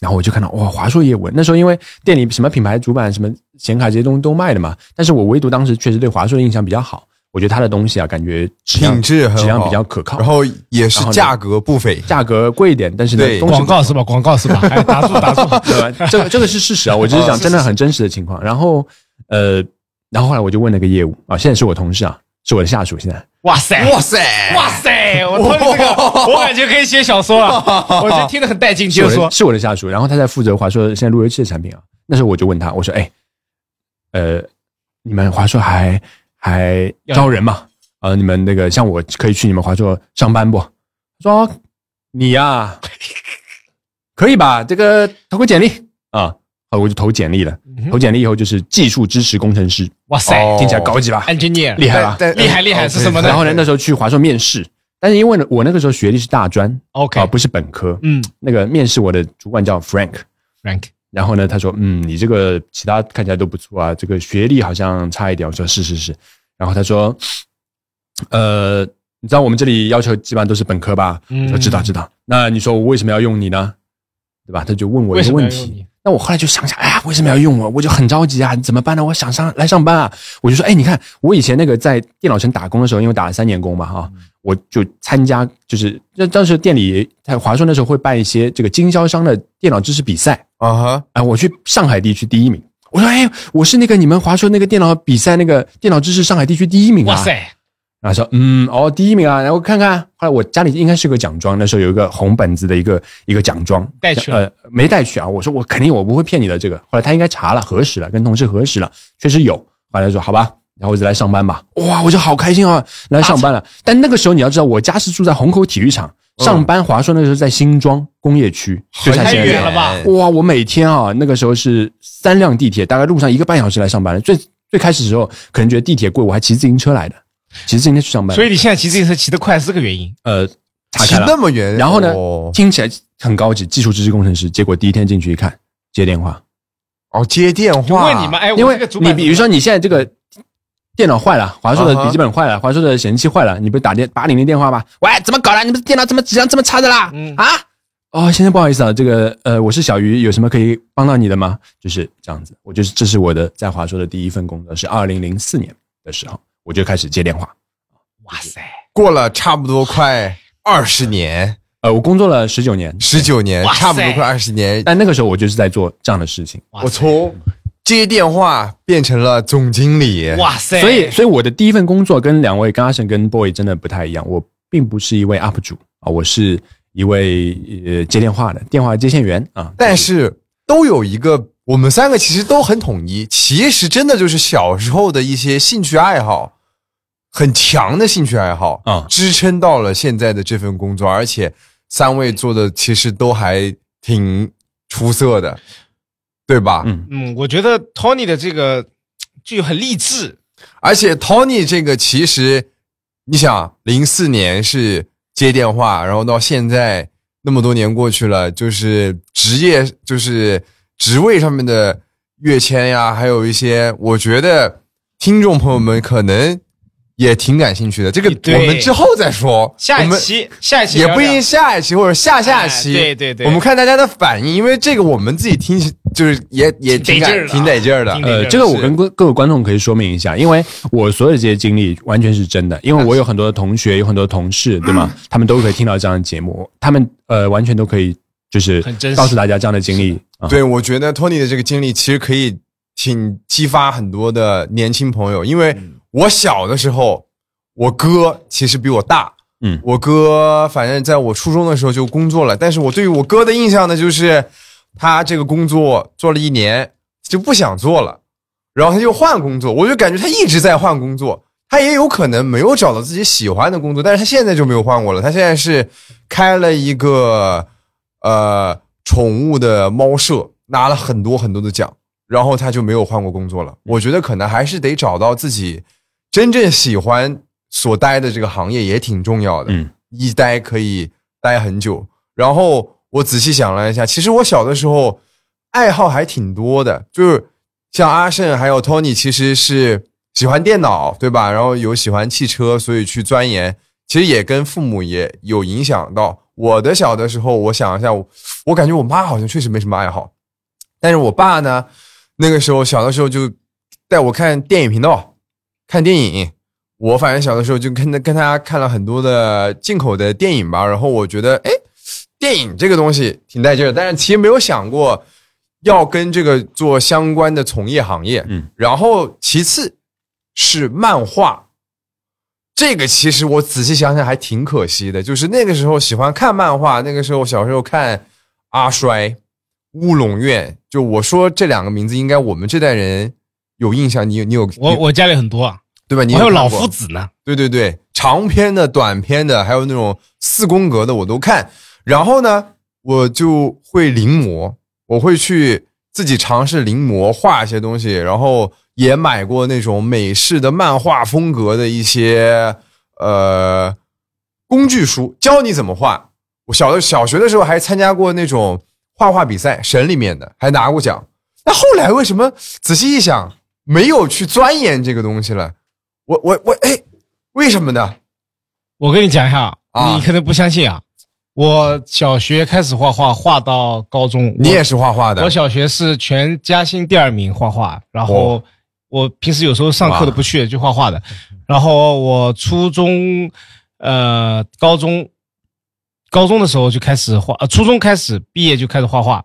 然后我就看到哇，华硕业务那时候因为店里什么品牌主板、什么显卡这些东西都卖的嘛，但是我唯独当时确实对华硕的印象比较好，我觉得他的东西啊，感觉品质质量比较可靠，然后也是价格不菲，价格贵一点，但是呢，广告是吧？广告是吧？打 [laughs] 住打住，[laughs] 对吧？这个这个是事实啊，我只是讲真的很真实的情况。然后呃，然后后来我就问那个业务啊，现在是我同事啊。是我的下属，现在。哇塞！哇塞！哇塞！我听这个，[laughs] 我感觉可以写小说了。我觉得听得很带劲。就说是我的下属，然后他在负责华硕现在路由器的产品啊。那时候我就问他，我说：“哎，呃，你们华硕还还招人嘛？啊，你们那个像我可以去你们华硕上班不？”他说：“你呀，[laughs] 可以吧？这个投个简历啊。”我就投简历了，投简历以后就是技术支持工程师。哇塞，听起来高级吧？Engineer，厉害吧？厉害厉害是什么呢？然后呢，那时候去华硕面试，但是因为呢，我那个时候学历是大专，OK，啊，不是本科。嗯，那个面试我的主管叫 Frank，Frank。然后呢，他说：“嗯，你这个其他看起来都不错啊，这个学历好像差一点。”我说：“是是是。”然后他说：“呃，你知道我们这里要求基本上都是本科吧？”我说：“知道知道。”那你说我为什么要用你呢？对吧？他就问我一个问题。那我后来就想想，哎呀，为什么要用我？我就很着急啊，怎么办呢？我想上来上班啊，我就说，哎，你看我以前那个在电脑城打工的时候，因为打了三年工嘛，哈，我就参加，就是那当时店里在华硕那时候会办一些这个经销商的电脑知识比赛啊哈，哎，我去上海地区第一名，我说，哎，我是那个你们华硕那个电脑比赛那个电脑知识上海地区第一名啊，哇塞！然后说，嗯，哦，第一名啊，然后看看，后来我家里应该是个奖状，那时候有一个红本子的一个一个奖状，带去呃，没带去啊。我说我肯定我不会骗你的这个。后来他应该查了，核实了，跟同事核实了，确实有。后来说好吧，然后我就来上班吧。哇，我就好开心啊，来上班了。但那个时候你要知道，我家是住在虹口体育场，上班华硕那时候在新庄工业区，就太远了吧？哇，我每天啊，那个时候是三辆地铁，大概路上一个半小时来上班。最最开始的时候可能觉得地铁贵，我还骑自行车来的。骑自行车去上班，所以你现在骑自行车骑得快是个原因。呃，骑那么远，然后呢，听起来很高级，技术支持工程师。结果第一天进去一看，接电话。哦，接电话。问你们，哎，因为你比如说你现在这个电脑坏了，华硕的笔记本坏了，华硕的显示器坏了，你不是打电八零零电话吗？喂，怎么搞的？你们电脑怎么质量这么差的啦？啊？哦，先生不好意思啊，这个呃，我是小鱼，有什么可以帮到你的吗？就是这样子，我就是这是我的在华硕的第一份工作，是二零零四年的时候。我就开始接电话，哇塞，过了差不多快二十年，呃，我工作了十九年，十九年，差不多快二十年。但那个时候我就是在做这样的事情，我从接电话变成了总经理，哇塞！所以，所以我的第一份工作跟两位跟阿胜跟 boy 真的不太一样，我并不是一位 UP 主啊，我是一位呃接电话的电话接线员啊。但是都有一个。我们三个其实都很统一，其实真的就是小时候的一些兴趣爱好，很强的兴趣爱好啊，支撑到了现在的这份工作，而且三位做的其实都还挺出色的，对吧？嗯。嗯，我觉得 Tony 的这个就很励志，而且 Tony 这个其实，你想，零四年是接电话，然后到现在那么多年过去了，就是职业，就是职位上面的跃迁呀，还有一些，我觉得听众朋友们可能也挺感兴趣的。这个我们之后再说，下一期下一期也不一定下一期或者下下期，哎对对对。我们看大家的反应，因为这个我们自己听就是也也挺感挺得劲儿的挺得劲儿的。呃，这个我跟各各位观众可以说明一下，因为我所有的这些经历完全是真的，因为我有很多的同学，有很多同事，对吗？他们都可以听到这样的节目，他们呃完全都可以就是告诉大家这样的经历啊。对，我觉得 Tony 的这个经历其实可以挺激发很多的年轻朋友，因为我小的时候，我哥其实比我大，嗯。我哥反正在我初中的时候就工作了，但是我对于我哥的印象呢，就是他这个工作做了一年就不想做了，然后他就换工作，我就感觉他一直在换工作。他也有可能没有找到自己喜欢的工作，但是他现在就没有换过了。他现在是开了一个呃宠物的猫舍，拿了很多很多的奖，然后他就没有换过工作了。我觉得可能还是得找到自己真正喜欢所待的这个行业也挺重要的。嗯，一待可以待很久。然后我仔细想了一下，其实我小的时候爱好还挺多的，就是像阿胜还有 Tony，其实是喜欢电脑，对吧？然后有喜欢汽车，所以去钻研。其实也跟父母也有影响到。我的小的时候，我想一下，我感觉我妈好像确实没什么爱好，但是我爸呢，那个时候小的时候就带我看电影频道，看电影。我反正小的时候就跟他跟他看了很多的进口的电影吧，然后我觉得，哎，电影这个东西挺带劲儿，但是其实没有想过要跟这个做相关的从业行业。嗯，然后其次是漫画，这个其实我仔细想想还挺可惜的，就是那个时候喜欢看漫画，那个时候小时候看阿衰、乌龙院，就我说这两个名字，应该我们这代人有印象，你有你有我我家里很多啊，对吧？你我还有老夫子呢。对对对，长篇的、短篇的，还有那种四宫格的，我都看。然后呢，我就会临摹，我会去自己尝试临摹画一些东西，然后也买过那种美式的漫画风格的一些呃工具书，教你怎么画。我小的小学的时候还参加过那种画画比赛，省里面的，还拿过奖。那后来为什么仔细一想，没有去钻研这个东西了？我我我，哎，为什么呢？我跟你讲一下，啊你可能不相信啊。我小学开始画画，画到高中，你也是画画的我。小学是全嘉兴第二名画画，然后哦我平时有时候上课都不去，就画画的。然后我初中、呃高中、高中的时候就开始画，呃初中开始毕业就开始画画，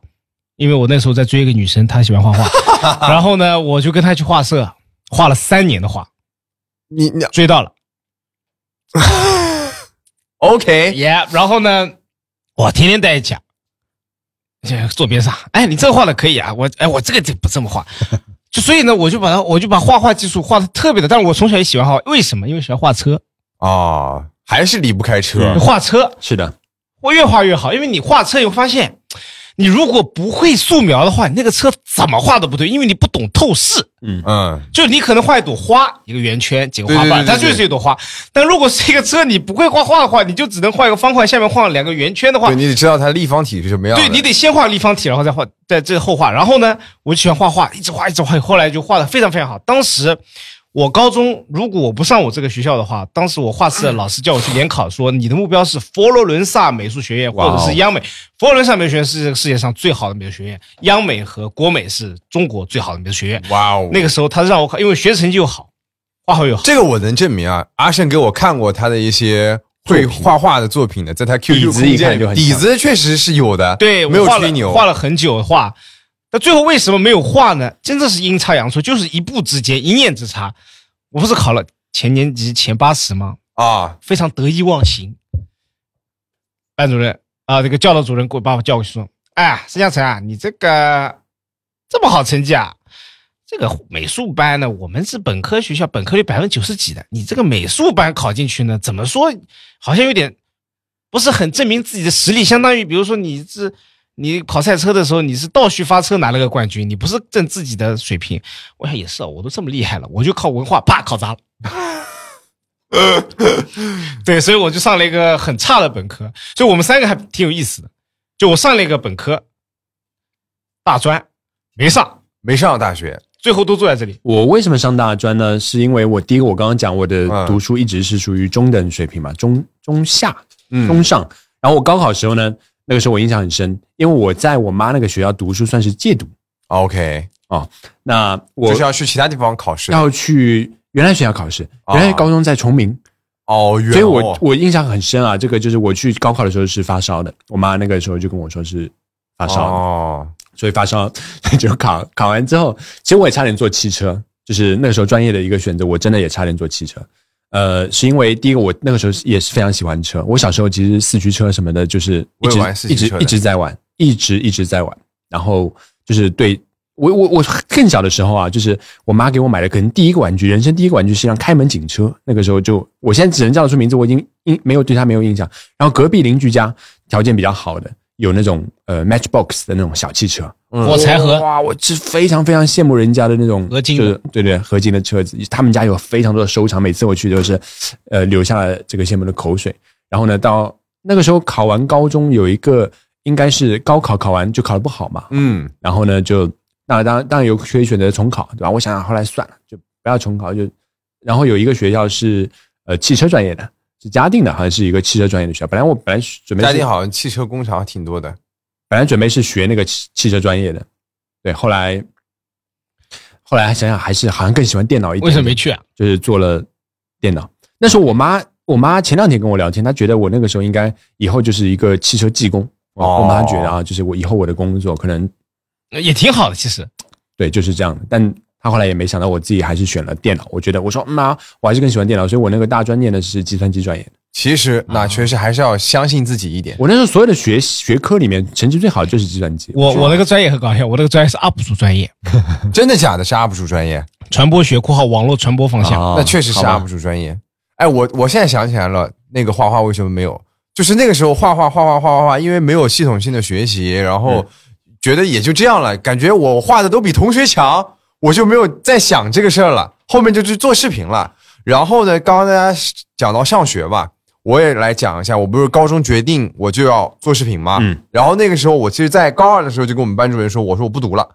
因为我那时候在追一个女生，她喜欢画画，[laughs] 然后呢我就跟她去画社，画了三年的画，你你追到了。[laughs] OK？耶、然后呢，我天天在一讲，这坐边上，哎，你这个画的可以啊，我哎我这个就不这么画，[laughs] 就所以呢，我就把它我就把画画技术画的特别的，但是我从小也喜欢画，为什么？因为喜欢画车，啊，还是离不开车。嗯画车。是的，我越画越好，因为你画车你会发现，你如果不会素描的话，你那个车怎么画都不对，因为你不懂透视。嗯嗯，就你可能画一朵花，一个圆圈，几个花瓣，对对对对它就是一朵花。但如果是一个车，你不会画画的话，你就只能画一个方块，下面画两个圆圈的话对，，你得知道它立方体是什么样的。对你得先画立方体，然后再画在这后画。然后呢，我就喜欢画画，一直画一直画，后来就画的非常非常好。当时我高中如果我不上我这个学校的话，当时我画室的老师叫我去联考，说你的目标是佛罗伦萨美术学院或者是央美。佛罗伦萨美术学院是这个世界上最好的美术学院，央美和国美是中国最好的美术学院。哇哦，那个时候他让我考，因为学习成绩又好，画画又好。这个我能证明啊。阿胜给我看过他的一些会画画的作品的，在他 QQ [laughs] 空间底子确实是有的，对，没有吹牛。画了很久画，那最后为什么没有画呢？真的是阴差阳错，就是一步之间，一念之差。我不是考了前年级前八十吗？啊，非常得意忘形。班主任啊，这个教导主任给我把我叫过去说：“哎，孙嘉诚啊，你这个这么好成绩啊？这个美术班呢，我们是本科学校，本科率百分之九十几的，你这个美术班考进去呢，怎么说好像有点不是很证明自己的实力，相当于比如说你是你跑赛车的时候，你是倒序发车拿了个冠军，你不是挣自己的水平。我想也是，我都这么厉害了，我就靠文化，啪考砸了。[laughs] 对，所以我就上了一个很差的本科。所以我们三个还挺有意思的。就我上了一个本科，大专没上，没上大学，最后都坐在这里。我为什么上大专呢？是因为我第一个，我刚刚讲我的读书一直是属于中等水平嘛，中中下、中上。然后我高考时候呢，那个时候我印象很深，因为我在我妈那个学校读书算是借读。OK 哦，那我就是要去其他地方考试，要去原来学校考试，原来高中在崇明。哦，所以我我印象很深啊，这个就是我去高考的时候是发烧的，我妈那个时候就跟我说是发烧，哦，所以发烧 [laughs] 就考考完之后，其实我也差点坐汽车，就是那个时候专业的一个选择，我真的也差点坐汽车，呃，是因为第一个我那个时候也是非常喜欢车，我小时候其实四驱车什么的，就是一直一直一直在玩，一直一直在玩，然后就是对。我我我更小的时候啊，就是我妈给我买的可能第一个玩具，人生第一个玩具是辆开门警车。那个时候就，我现在只能叫得出名字，我已经印没有对他没有印象。然后隔壁邻居家条件比较好的，有那种呃 Matchbox 的那种小汽车，火柴盒。哇，我是非常非常羡慕人家的那种合金，就是对对合金的车子。他们家有非常多的收藏，每次我去都是，呃，流下了这个羡慕的口水。然后呢，到那个时候考完高中，有一个应该是高考考完就考得不好嘛，嗯，然后呢就。那当然，当然有可以选择重考，对吧？我想想，后来算了，就不要重考。就然后有一个学校是呃汽车专业的，是嘉定的，好像是一个汽车专业的学校。本来我本来准备嘉定好像汽车工厂挺多的，本来准备是学那个汽汽车专业的，对。后来后来想想，还是好像更喜欢电脑一点。为什么没去啊？就是做了电脑。那时候我妈，我妈前两天跟我聊天，她觉得我那个时候应该以后就是一个汽车技工。我妈觉得啊，就是我以后我的工作可能。也挺好的，其实，对，就是这样的。但他后来也没想到，我自己还是选了电脑。我觉得，我说妈，我还是更喜欢电脑，所以我那个大专念的是计算机专业。其实，那确实还是要相信自己一点。我那时候所有的学学科里面，成绩最好的就是计算机。我我那个专业很搞笑，我那个专业是 UP 主专业。真的假的？是 UP 主专业？传播学（括号网络传播方向）。那确实是 UP 主专业。哎，我我现在想起来了，那个画画为什么没有？就是那个时候画画画画画画画，因为没有系统性的学习，然后。觉得也就这样了，感觉我画的都比同学强，我就没有再想这个事儿了。后面就去做视频了。然后呢，刚刚大家讲到上学吧，我也来讲一下。我不是高中决定我就要做视频吗？嗯。然后那个时候，我其实，在高二的时候就跟我们班主任说：“我说我不读了，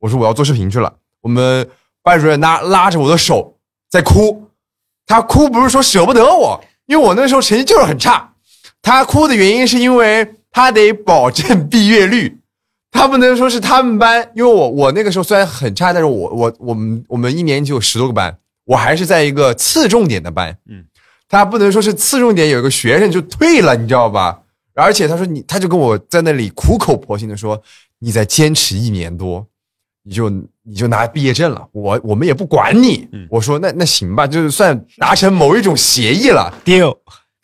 我说我要做视频去了。”我们班主任拉拉着我的手在哭，他哭不是说舍不得我，因为我那时候成绩就是很差。他哭的原因是因为他得保证毕业率。他不能说是他们班，因为我我那个时候虽然很差，但是我我我们我们一年级有十多个班，我还是在一个次重点的班。嗯，他不能说是次重点有一个学生就退了，你知道吧？而且他说你，他就跟我在那里苦口婆心的说，你再坚持一年多，你就你就拿毕业证了，我我们也不管你。我说那那行吧，就是算达成某一种协议了。deal，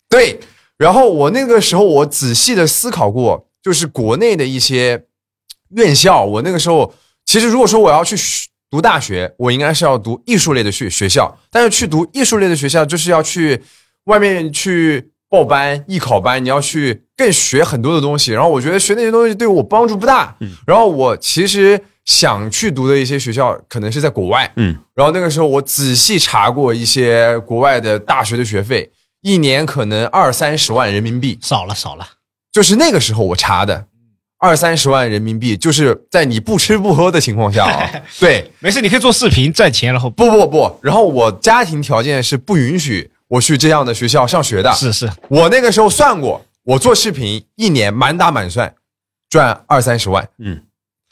对。然后我那个时候我仔细的思考过，就是国内的一些。院校，我那个时候其实如果说我要去读大学，我应该是要读艺术类的学学校。但是去读艺术类的学校，就是要去外面去报班、艺考班，你要去更学很多的东西。然后我觉得学那些东西对我帮助不大。嗯。然后我其实想去读的一些学校，可能是在国外。嗯。然后那个时候我仔细查过一些国外的大学的学费，一年可能二三十万人民币。少了，少了。就是那个时候我查的。二三十万人民币，就是在你不吃不喝的情况下啊。[laughs] 对，没事，你可以做视频赚钱，然后不不不，然后我家庭条件是不允许我去这样的学校上学的。是是，我那个时候算过，我做视频一年满打满算赚二三十万。嗯，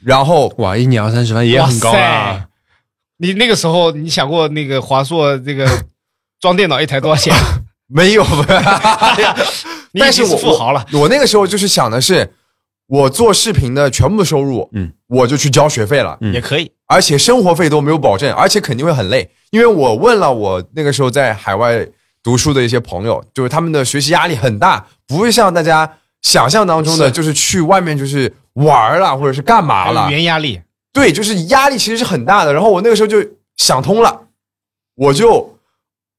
然后哇，一年二三十万也很高啊。你那个时候你想过那个华硕这个 [laughs] 装电脑一台多少钱？没有吧，[laughs] 但是我富豪了。我那个时候就是想的是。我做视频的全部收入，嗯，我就去交学费了，也可以，而且生活费都没有保证，而且肯定会很累，因为我问了我那个时候在海外读书的一些朋友，就是他们的学习压力很大，不会像大家想象当中的，就是去外面就是玩了或者是干嘛了，语言压力，对，就是压力其实是很大的。然后我那个时候就想通了，我就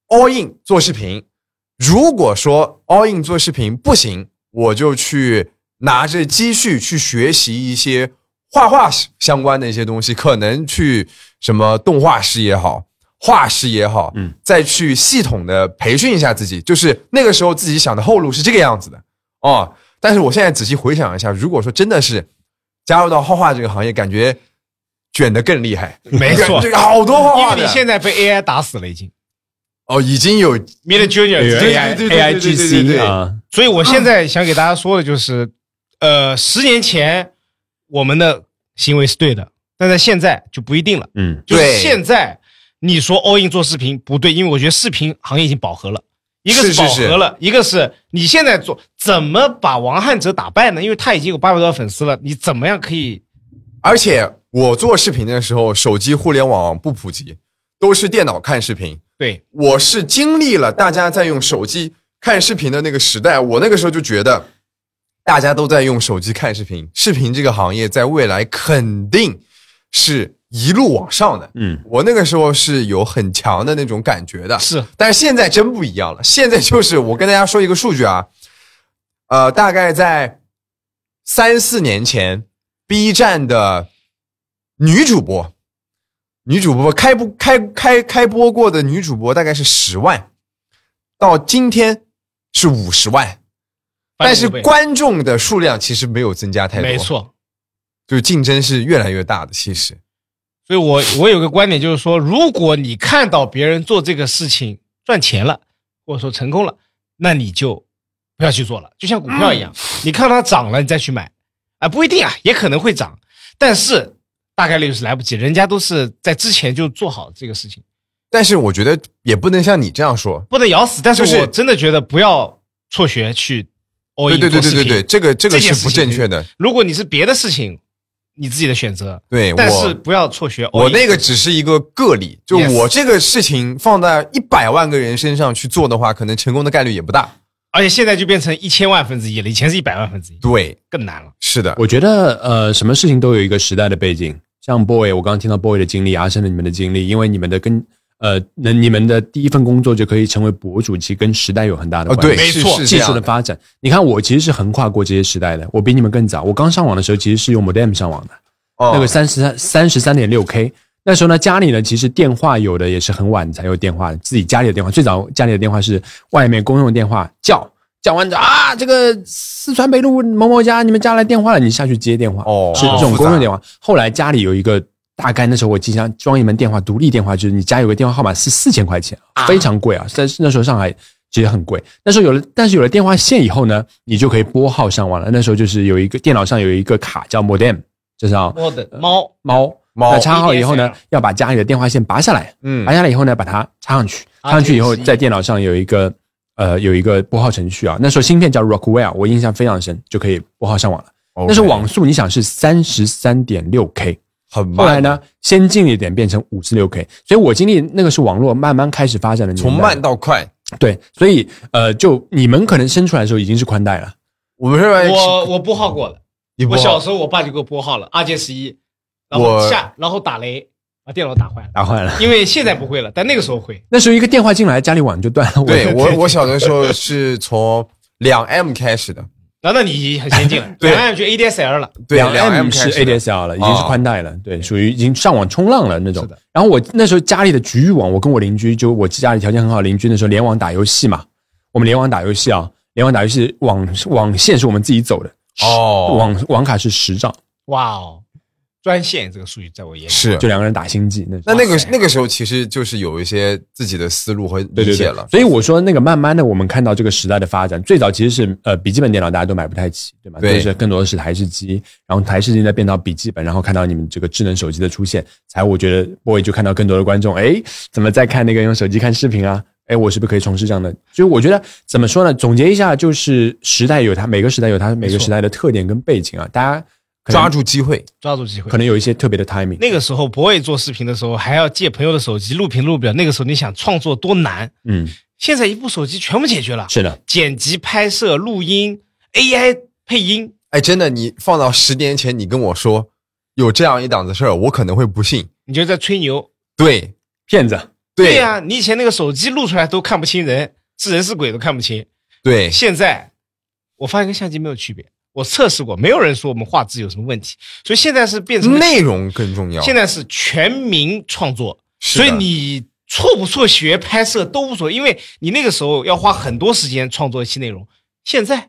all in 做视频，如果说 all in 做视频不行，我就去。拿着积蓄去学习一些画画相关的一些东西，可能去什么动画师也好，画师也好，嗯，再去系统的培训一下自己，就是那个时候自己想的后路是这个样子的哦。但是我现在仔细回想一下，如果说真的是加入到画画这个行业，感觉卷的更厉害。没错，[laughs] 好多画画的，你现在被 AI 打死了已经。哦，已经有 Mid Junior AI AI GC 啊，所以我现在想给大家说的就是，呃，十年前我们的行为是对的，但在现在就不一定了。嗯，就是现在你说 all in 做视频不对，因为我觉得视频行业已经饱和了，一个是饱和了，一个是你现在做怎么把王汉哲打败呢？因为他已经有八百多万粉丝了，你怎么样可以？而且我做视频的时候，手机互联网不普及，都是电脑看视频。对，我是经历了大家在用手机看视频的那个时代，我那个时候就觉得，大家都在用手机看视频，视频这个行业在未来肯定是一路往上的。嗯，我那个时候是有很强的那种感觉的。是，但是现在真不一样了，现在就是我跟大家说一个数据啊，呃，大概在三四年前，B 站的女主播。女主播开播开开开播过的女主播大概是十万，到今天是五十万，但是观众的数量其实没有增加太多。没错，就是竞争是越来越大的。其实，所以我我有个观点就是说，如果你看到别人做这个事情赚钱了，或者说成功了，那你就不要去做了。就像股票一样，你看它涨了，你再去买，啊，不一定啊，也可能会涨，但是。大概率是来不及，人家都是在之前就做好这个事情。但是我觉得也不能像你这样说，不能咬死。但是我真的觉得不要辍学去。对对对对对对，这个这个是不正确的。如果你是别的事情，你自己的选择。对，但是不要辍学。我那个只是一个个例，就我这个事情放在一百万个人身上去做的话，可能成功的概率也不大。而且现在就变成一千万分之一了，以前是一百万分之一，对，更难了。是的，我觉得呃，什么事情都有一个时代的背景。像 boy，我刚刚听到 boy 的经历，阿生的你们的经历，因为你们的跟呃，那你们的第一份工作就可以成为博主，其实跟时代有很大的关系。对，没错，技术的发展。你看，我其实是横跨过这些时代的，我比你们更早。我刚上网的时候，其实是用 modem 上网的，那个三十三三十三点六 K。那时候呢，家里呢，其实电话有的也是很晚才有电话，自己家里的电话最早家里的电话是外面公用电话叫。叫完啊，这个四川北路某某家，你们家来电话了，你下去接电话。哦，是这种公用电话。后来家里有一个，大概那时候我经常装一门电话，独立电话，就是你家有个电话号码是四千块钱，非常贵啊。在那时候上海其实很贵。那时候有了，但是有了电话线以后呢，你就可以拨号上网了。那时候就是有一个电脑上有一个卡叫 modem，就是 modem 猫猫猫。插好以后呢，要把家里的电话线拔下来，嗯，拔下来以后呢，把它插上去，插上去以后，在电脑上有一个。呃，有一个拨号程序啊，那时候芯片叫 Rockwell，我印象非常深，就可以拨号上网了。那时候网速你想是三十三点六 K，很慢。后来呢，先进一点变成五十六 K，所以我经历那个是网络慢慢开始发展的从慢到快。对，所以呃，就你们可能生出来的时候已经是宽带了。我们是我我拨号过了，我小时候我爸就给我拨号了，二键十一，然后下然后打雷。把电脑打坏了，打坏了。因为现在不会了，但那个时候会。那时候一个电话进来，家里网就断了。对我，我小的时候是从两 M 开始的。那那你很先进了，[laughs] 两 M 就 ADSL 了。对，两 M 是 ADSL 了，已经是宽带了。对，属于已经上网冲浪了那种。然后我那时候家里的局域网，我跟我邻居，就我家里条件很好，邻居那时候联网打游戏嘛。我们联网打游戏啊，联网打游戏网网线是我们自己走的。哦，网网卡是十兆。哇哦。专线这个数据在我眼里是就两个人打星际，那那那个那个时候其实就是有一些自己的思路和理解了。所以我说那个慢慢的我们看到这个时代的发展，最早其实是呃笔记本电脑大家都买不太起，对吗？对，是更多的是台式机，然后台式机再变到笔记本，然后看到你们这个智能手机的出现，才我觉得 boy 就看到更多的观众，哎，怎么在看那个用手机看视频啊？哎，我是不是可以从事这样的？所以我觉得怎么说呢？总结一下，就是时代有它每个时代有它每个时代的特点跟背景啊，大家。抓住机会，抓住机会，可能有一些特别的 timing。那个时候，不会做视频的时候，还要借朋友的手机录屏录表。那个时候，你想创作多难？嗯，现在一部手机全部解决了。是的，剪辑、拍摄、录音，AI 配音。哎，真的，你放到十年前，你跟我说有这样一档子事儿，我可能会不信。你就在吹牛？对，骗子。对呀，你以前那个手机录出来都看不清人，是人是鬼都看不清。对，现在我发现跟相机没有区别。我测试过，没有人说我们画质有什么问题。所以现在是变成内容更重要。现在是全民创作，所以你辍不辍学拍摄都无所谓，因为你那个时候要花很多时间创作一期内容。现在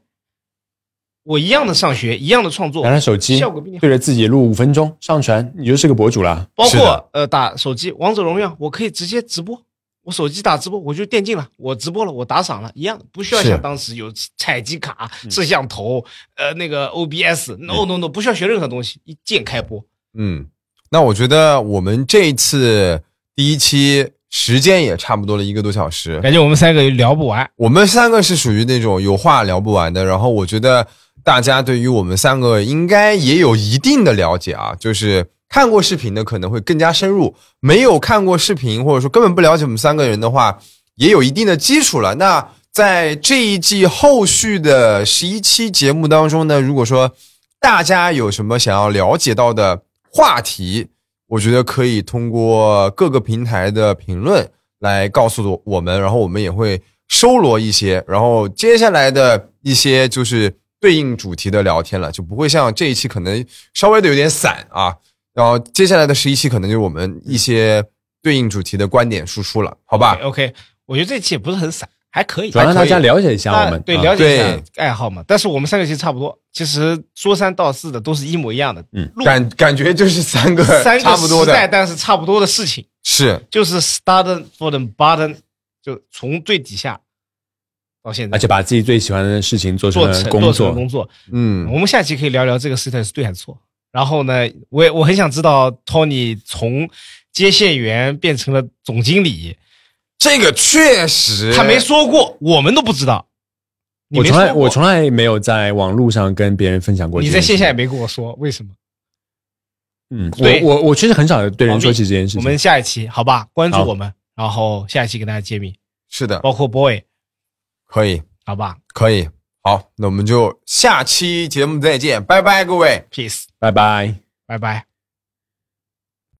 我一样的上学，一样的创作拿，着手机效果比你好对着自己录五分钟，上传，你就是个博主了。包括呃打手机王者荣耀，我可以直接直播。我手机打直播，我就电竞了，我直播了，我打赏了，一样的，不需要像当时有采集卡、摄像头、呃那个 OBS，no no no，不需要学任何东西，一键开播。嗯，那我觉得我们这一次第一期时间也差不多了一个多小时，感觉我们三个聊不完。我们三个是属于那种有话聊不完的，然后我觉得大家对于我们三个应该也有一定的了解啊，就是看过视频的可能会更加深入，没有看过视频或者说根本不了解我们三个人的话，也有一定的基础了。那在这一季后续的十一期节目当中呢，如果说大家有什么想要了解到的话题，我觉得可以通过各个平台的评论来告诉我们，然后我们也会收罗一些，然后接下来的一些就是对应主题的聊天了，就不会像这一期可能稍微的有点散啊。然后接下来的十一期可能就是我们一些对应主题的观点输出了，好吧？OK，我觉得这期也不是很散，还可以。主要让大家了解一下我们，对啊了解一下爱好嘛。但是我们三个其实差不多，其实说三道四的都是一模一样的。嗯感感觉就是三个三个差不多时代，的，但是差不多的事情，是就是 start for the bottom，就从最底下到现在，而且把自己最喜欢的事情做成做了工成做成作。工作。嗯我们下期可以聊聊这个 system 是对还是错。然后呢，我也我很想知道 Tony 从接线员变成了总经理，这个确实。他没说过，我们都不知道。你我从来没说我从来没有在网络上跟别人分享过。你在线下也没跟我说，为什么？嗯，对。我我我确实很少对人说起这件事情。我们下一期好吧，关注我们，然后下一期给大家揭秘，是的，包括 boy 可以。好吧。可以，好，那我们就下期节目再见，拜拜，各位。，peace，拜拜。拜拜。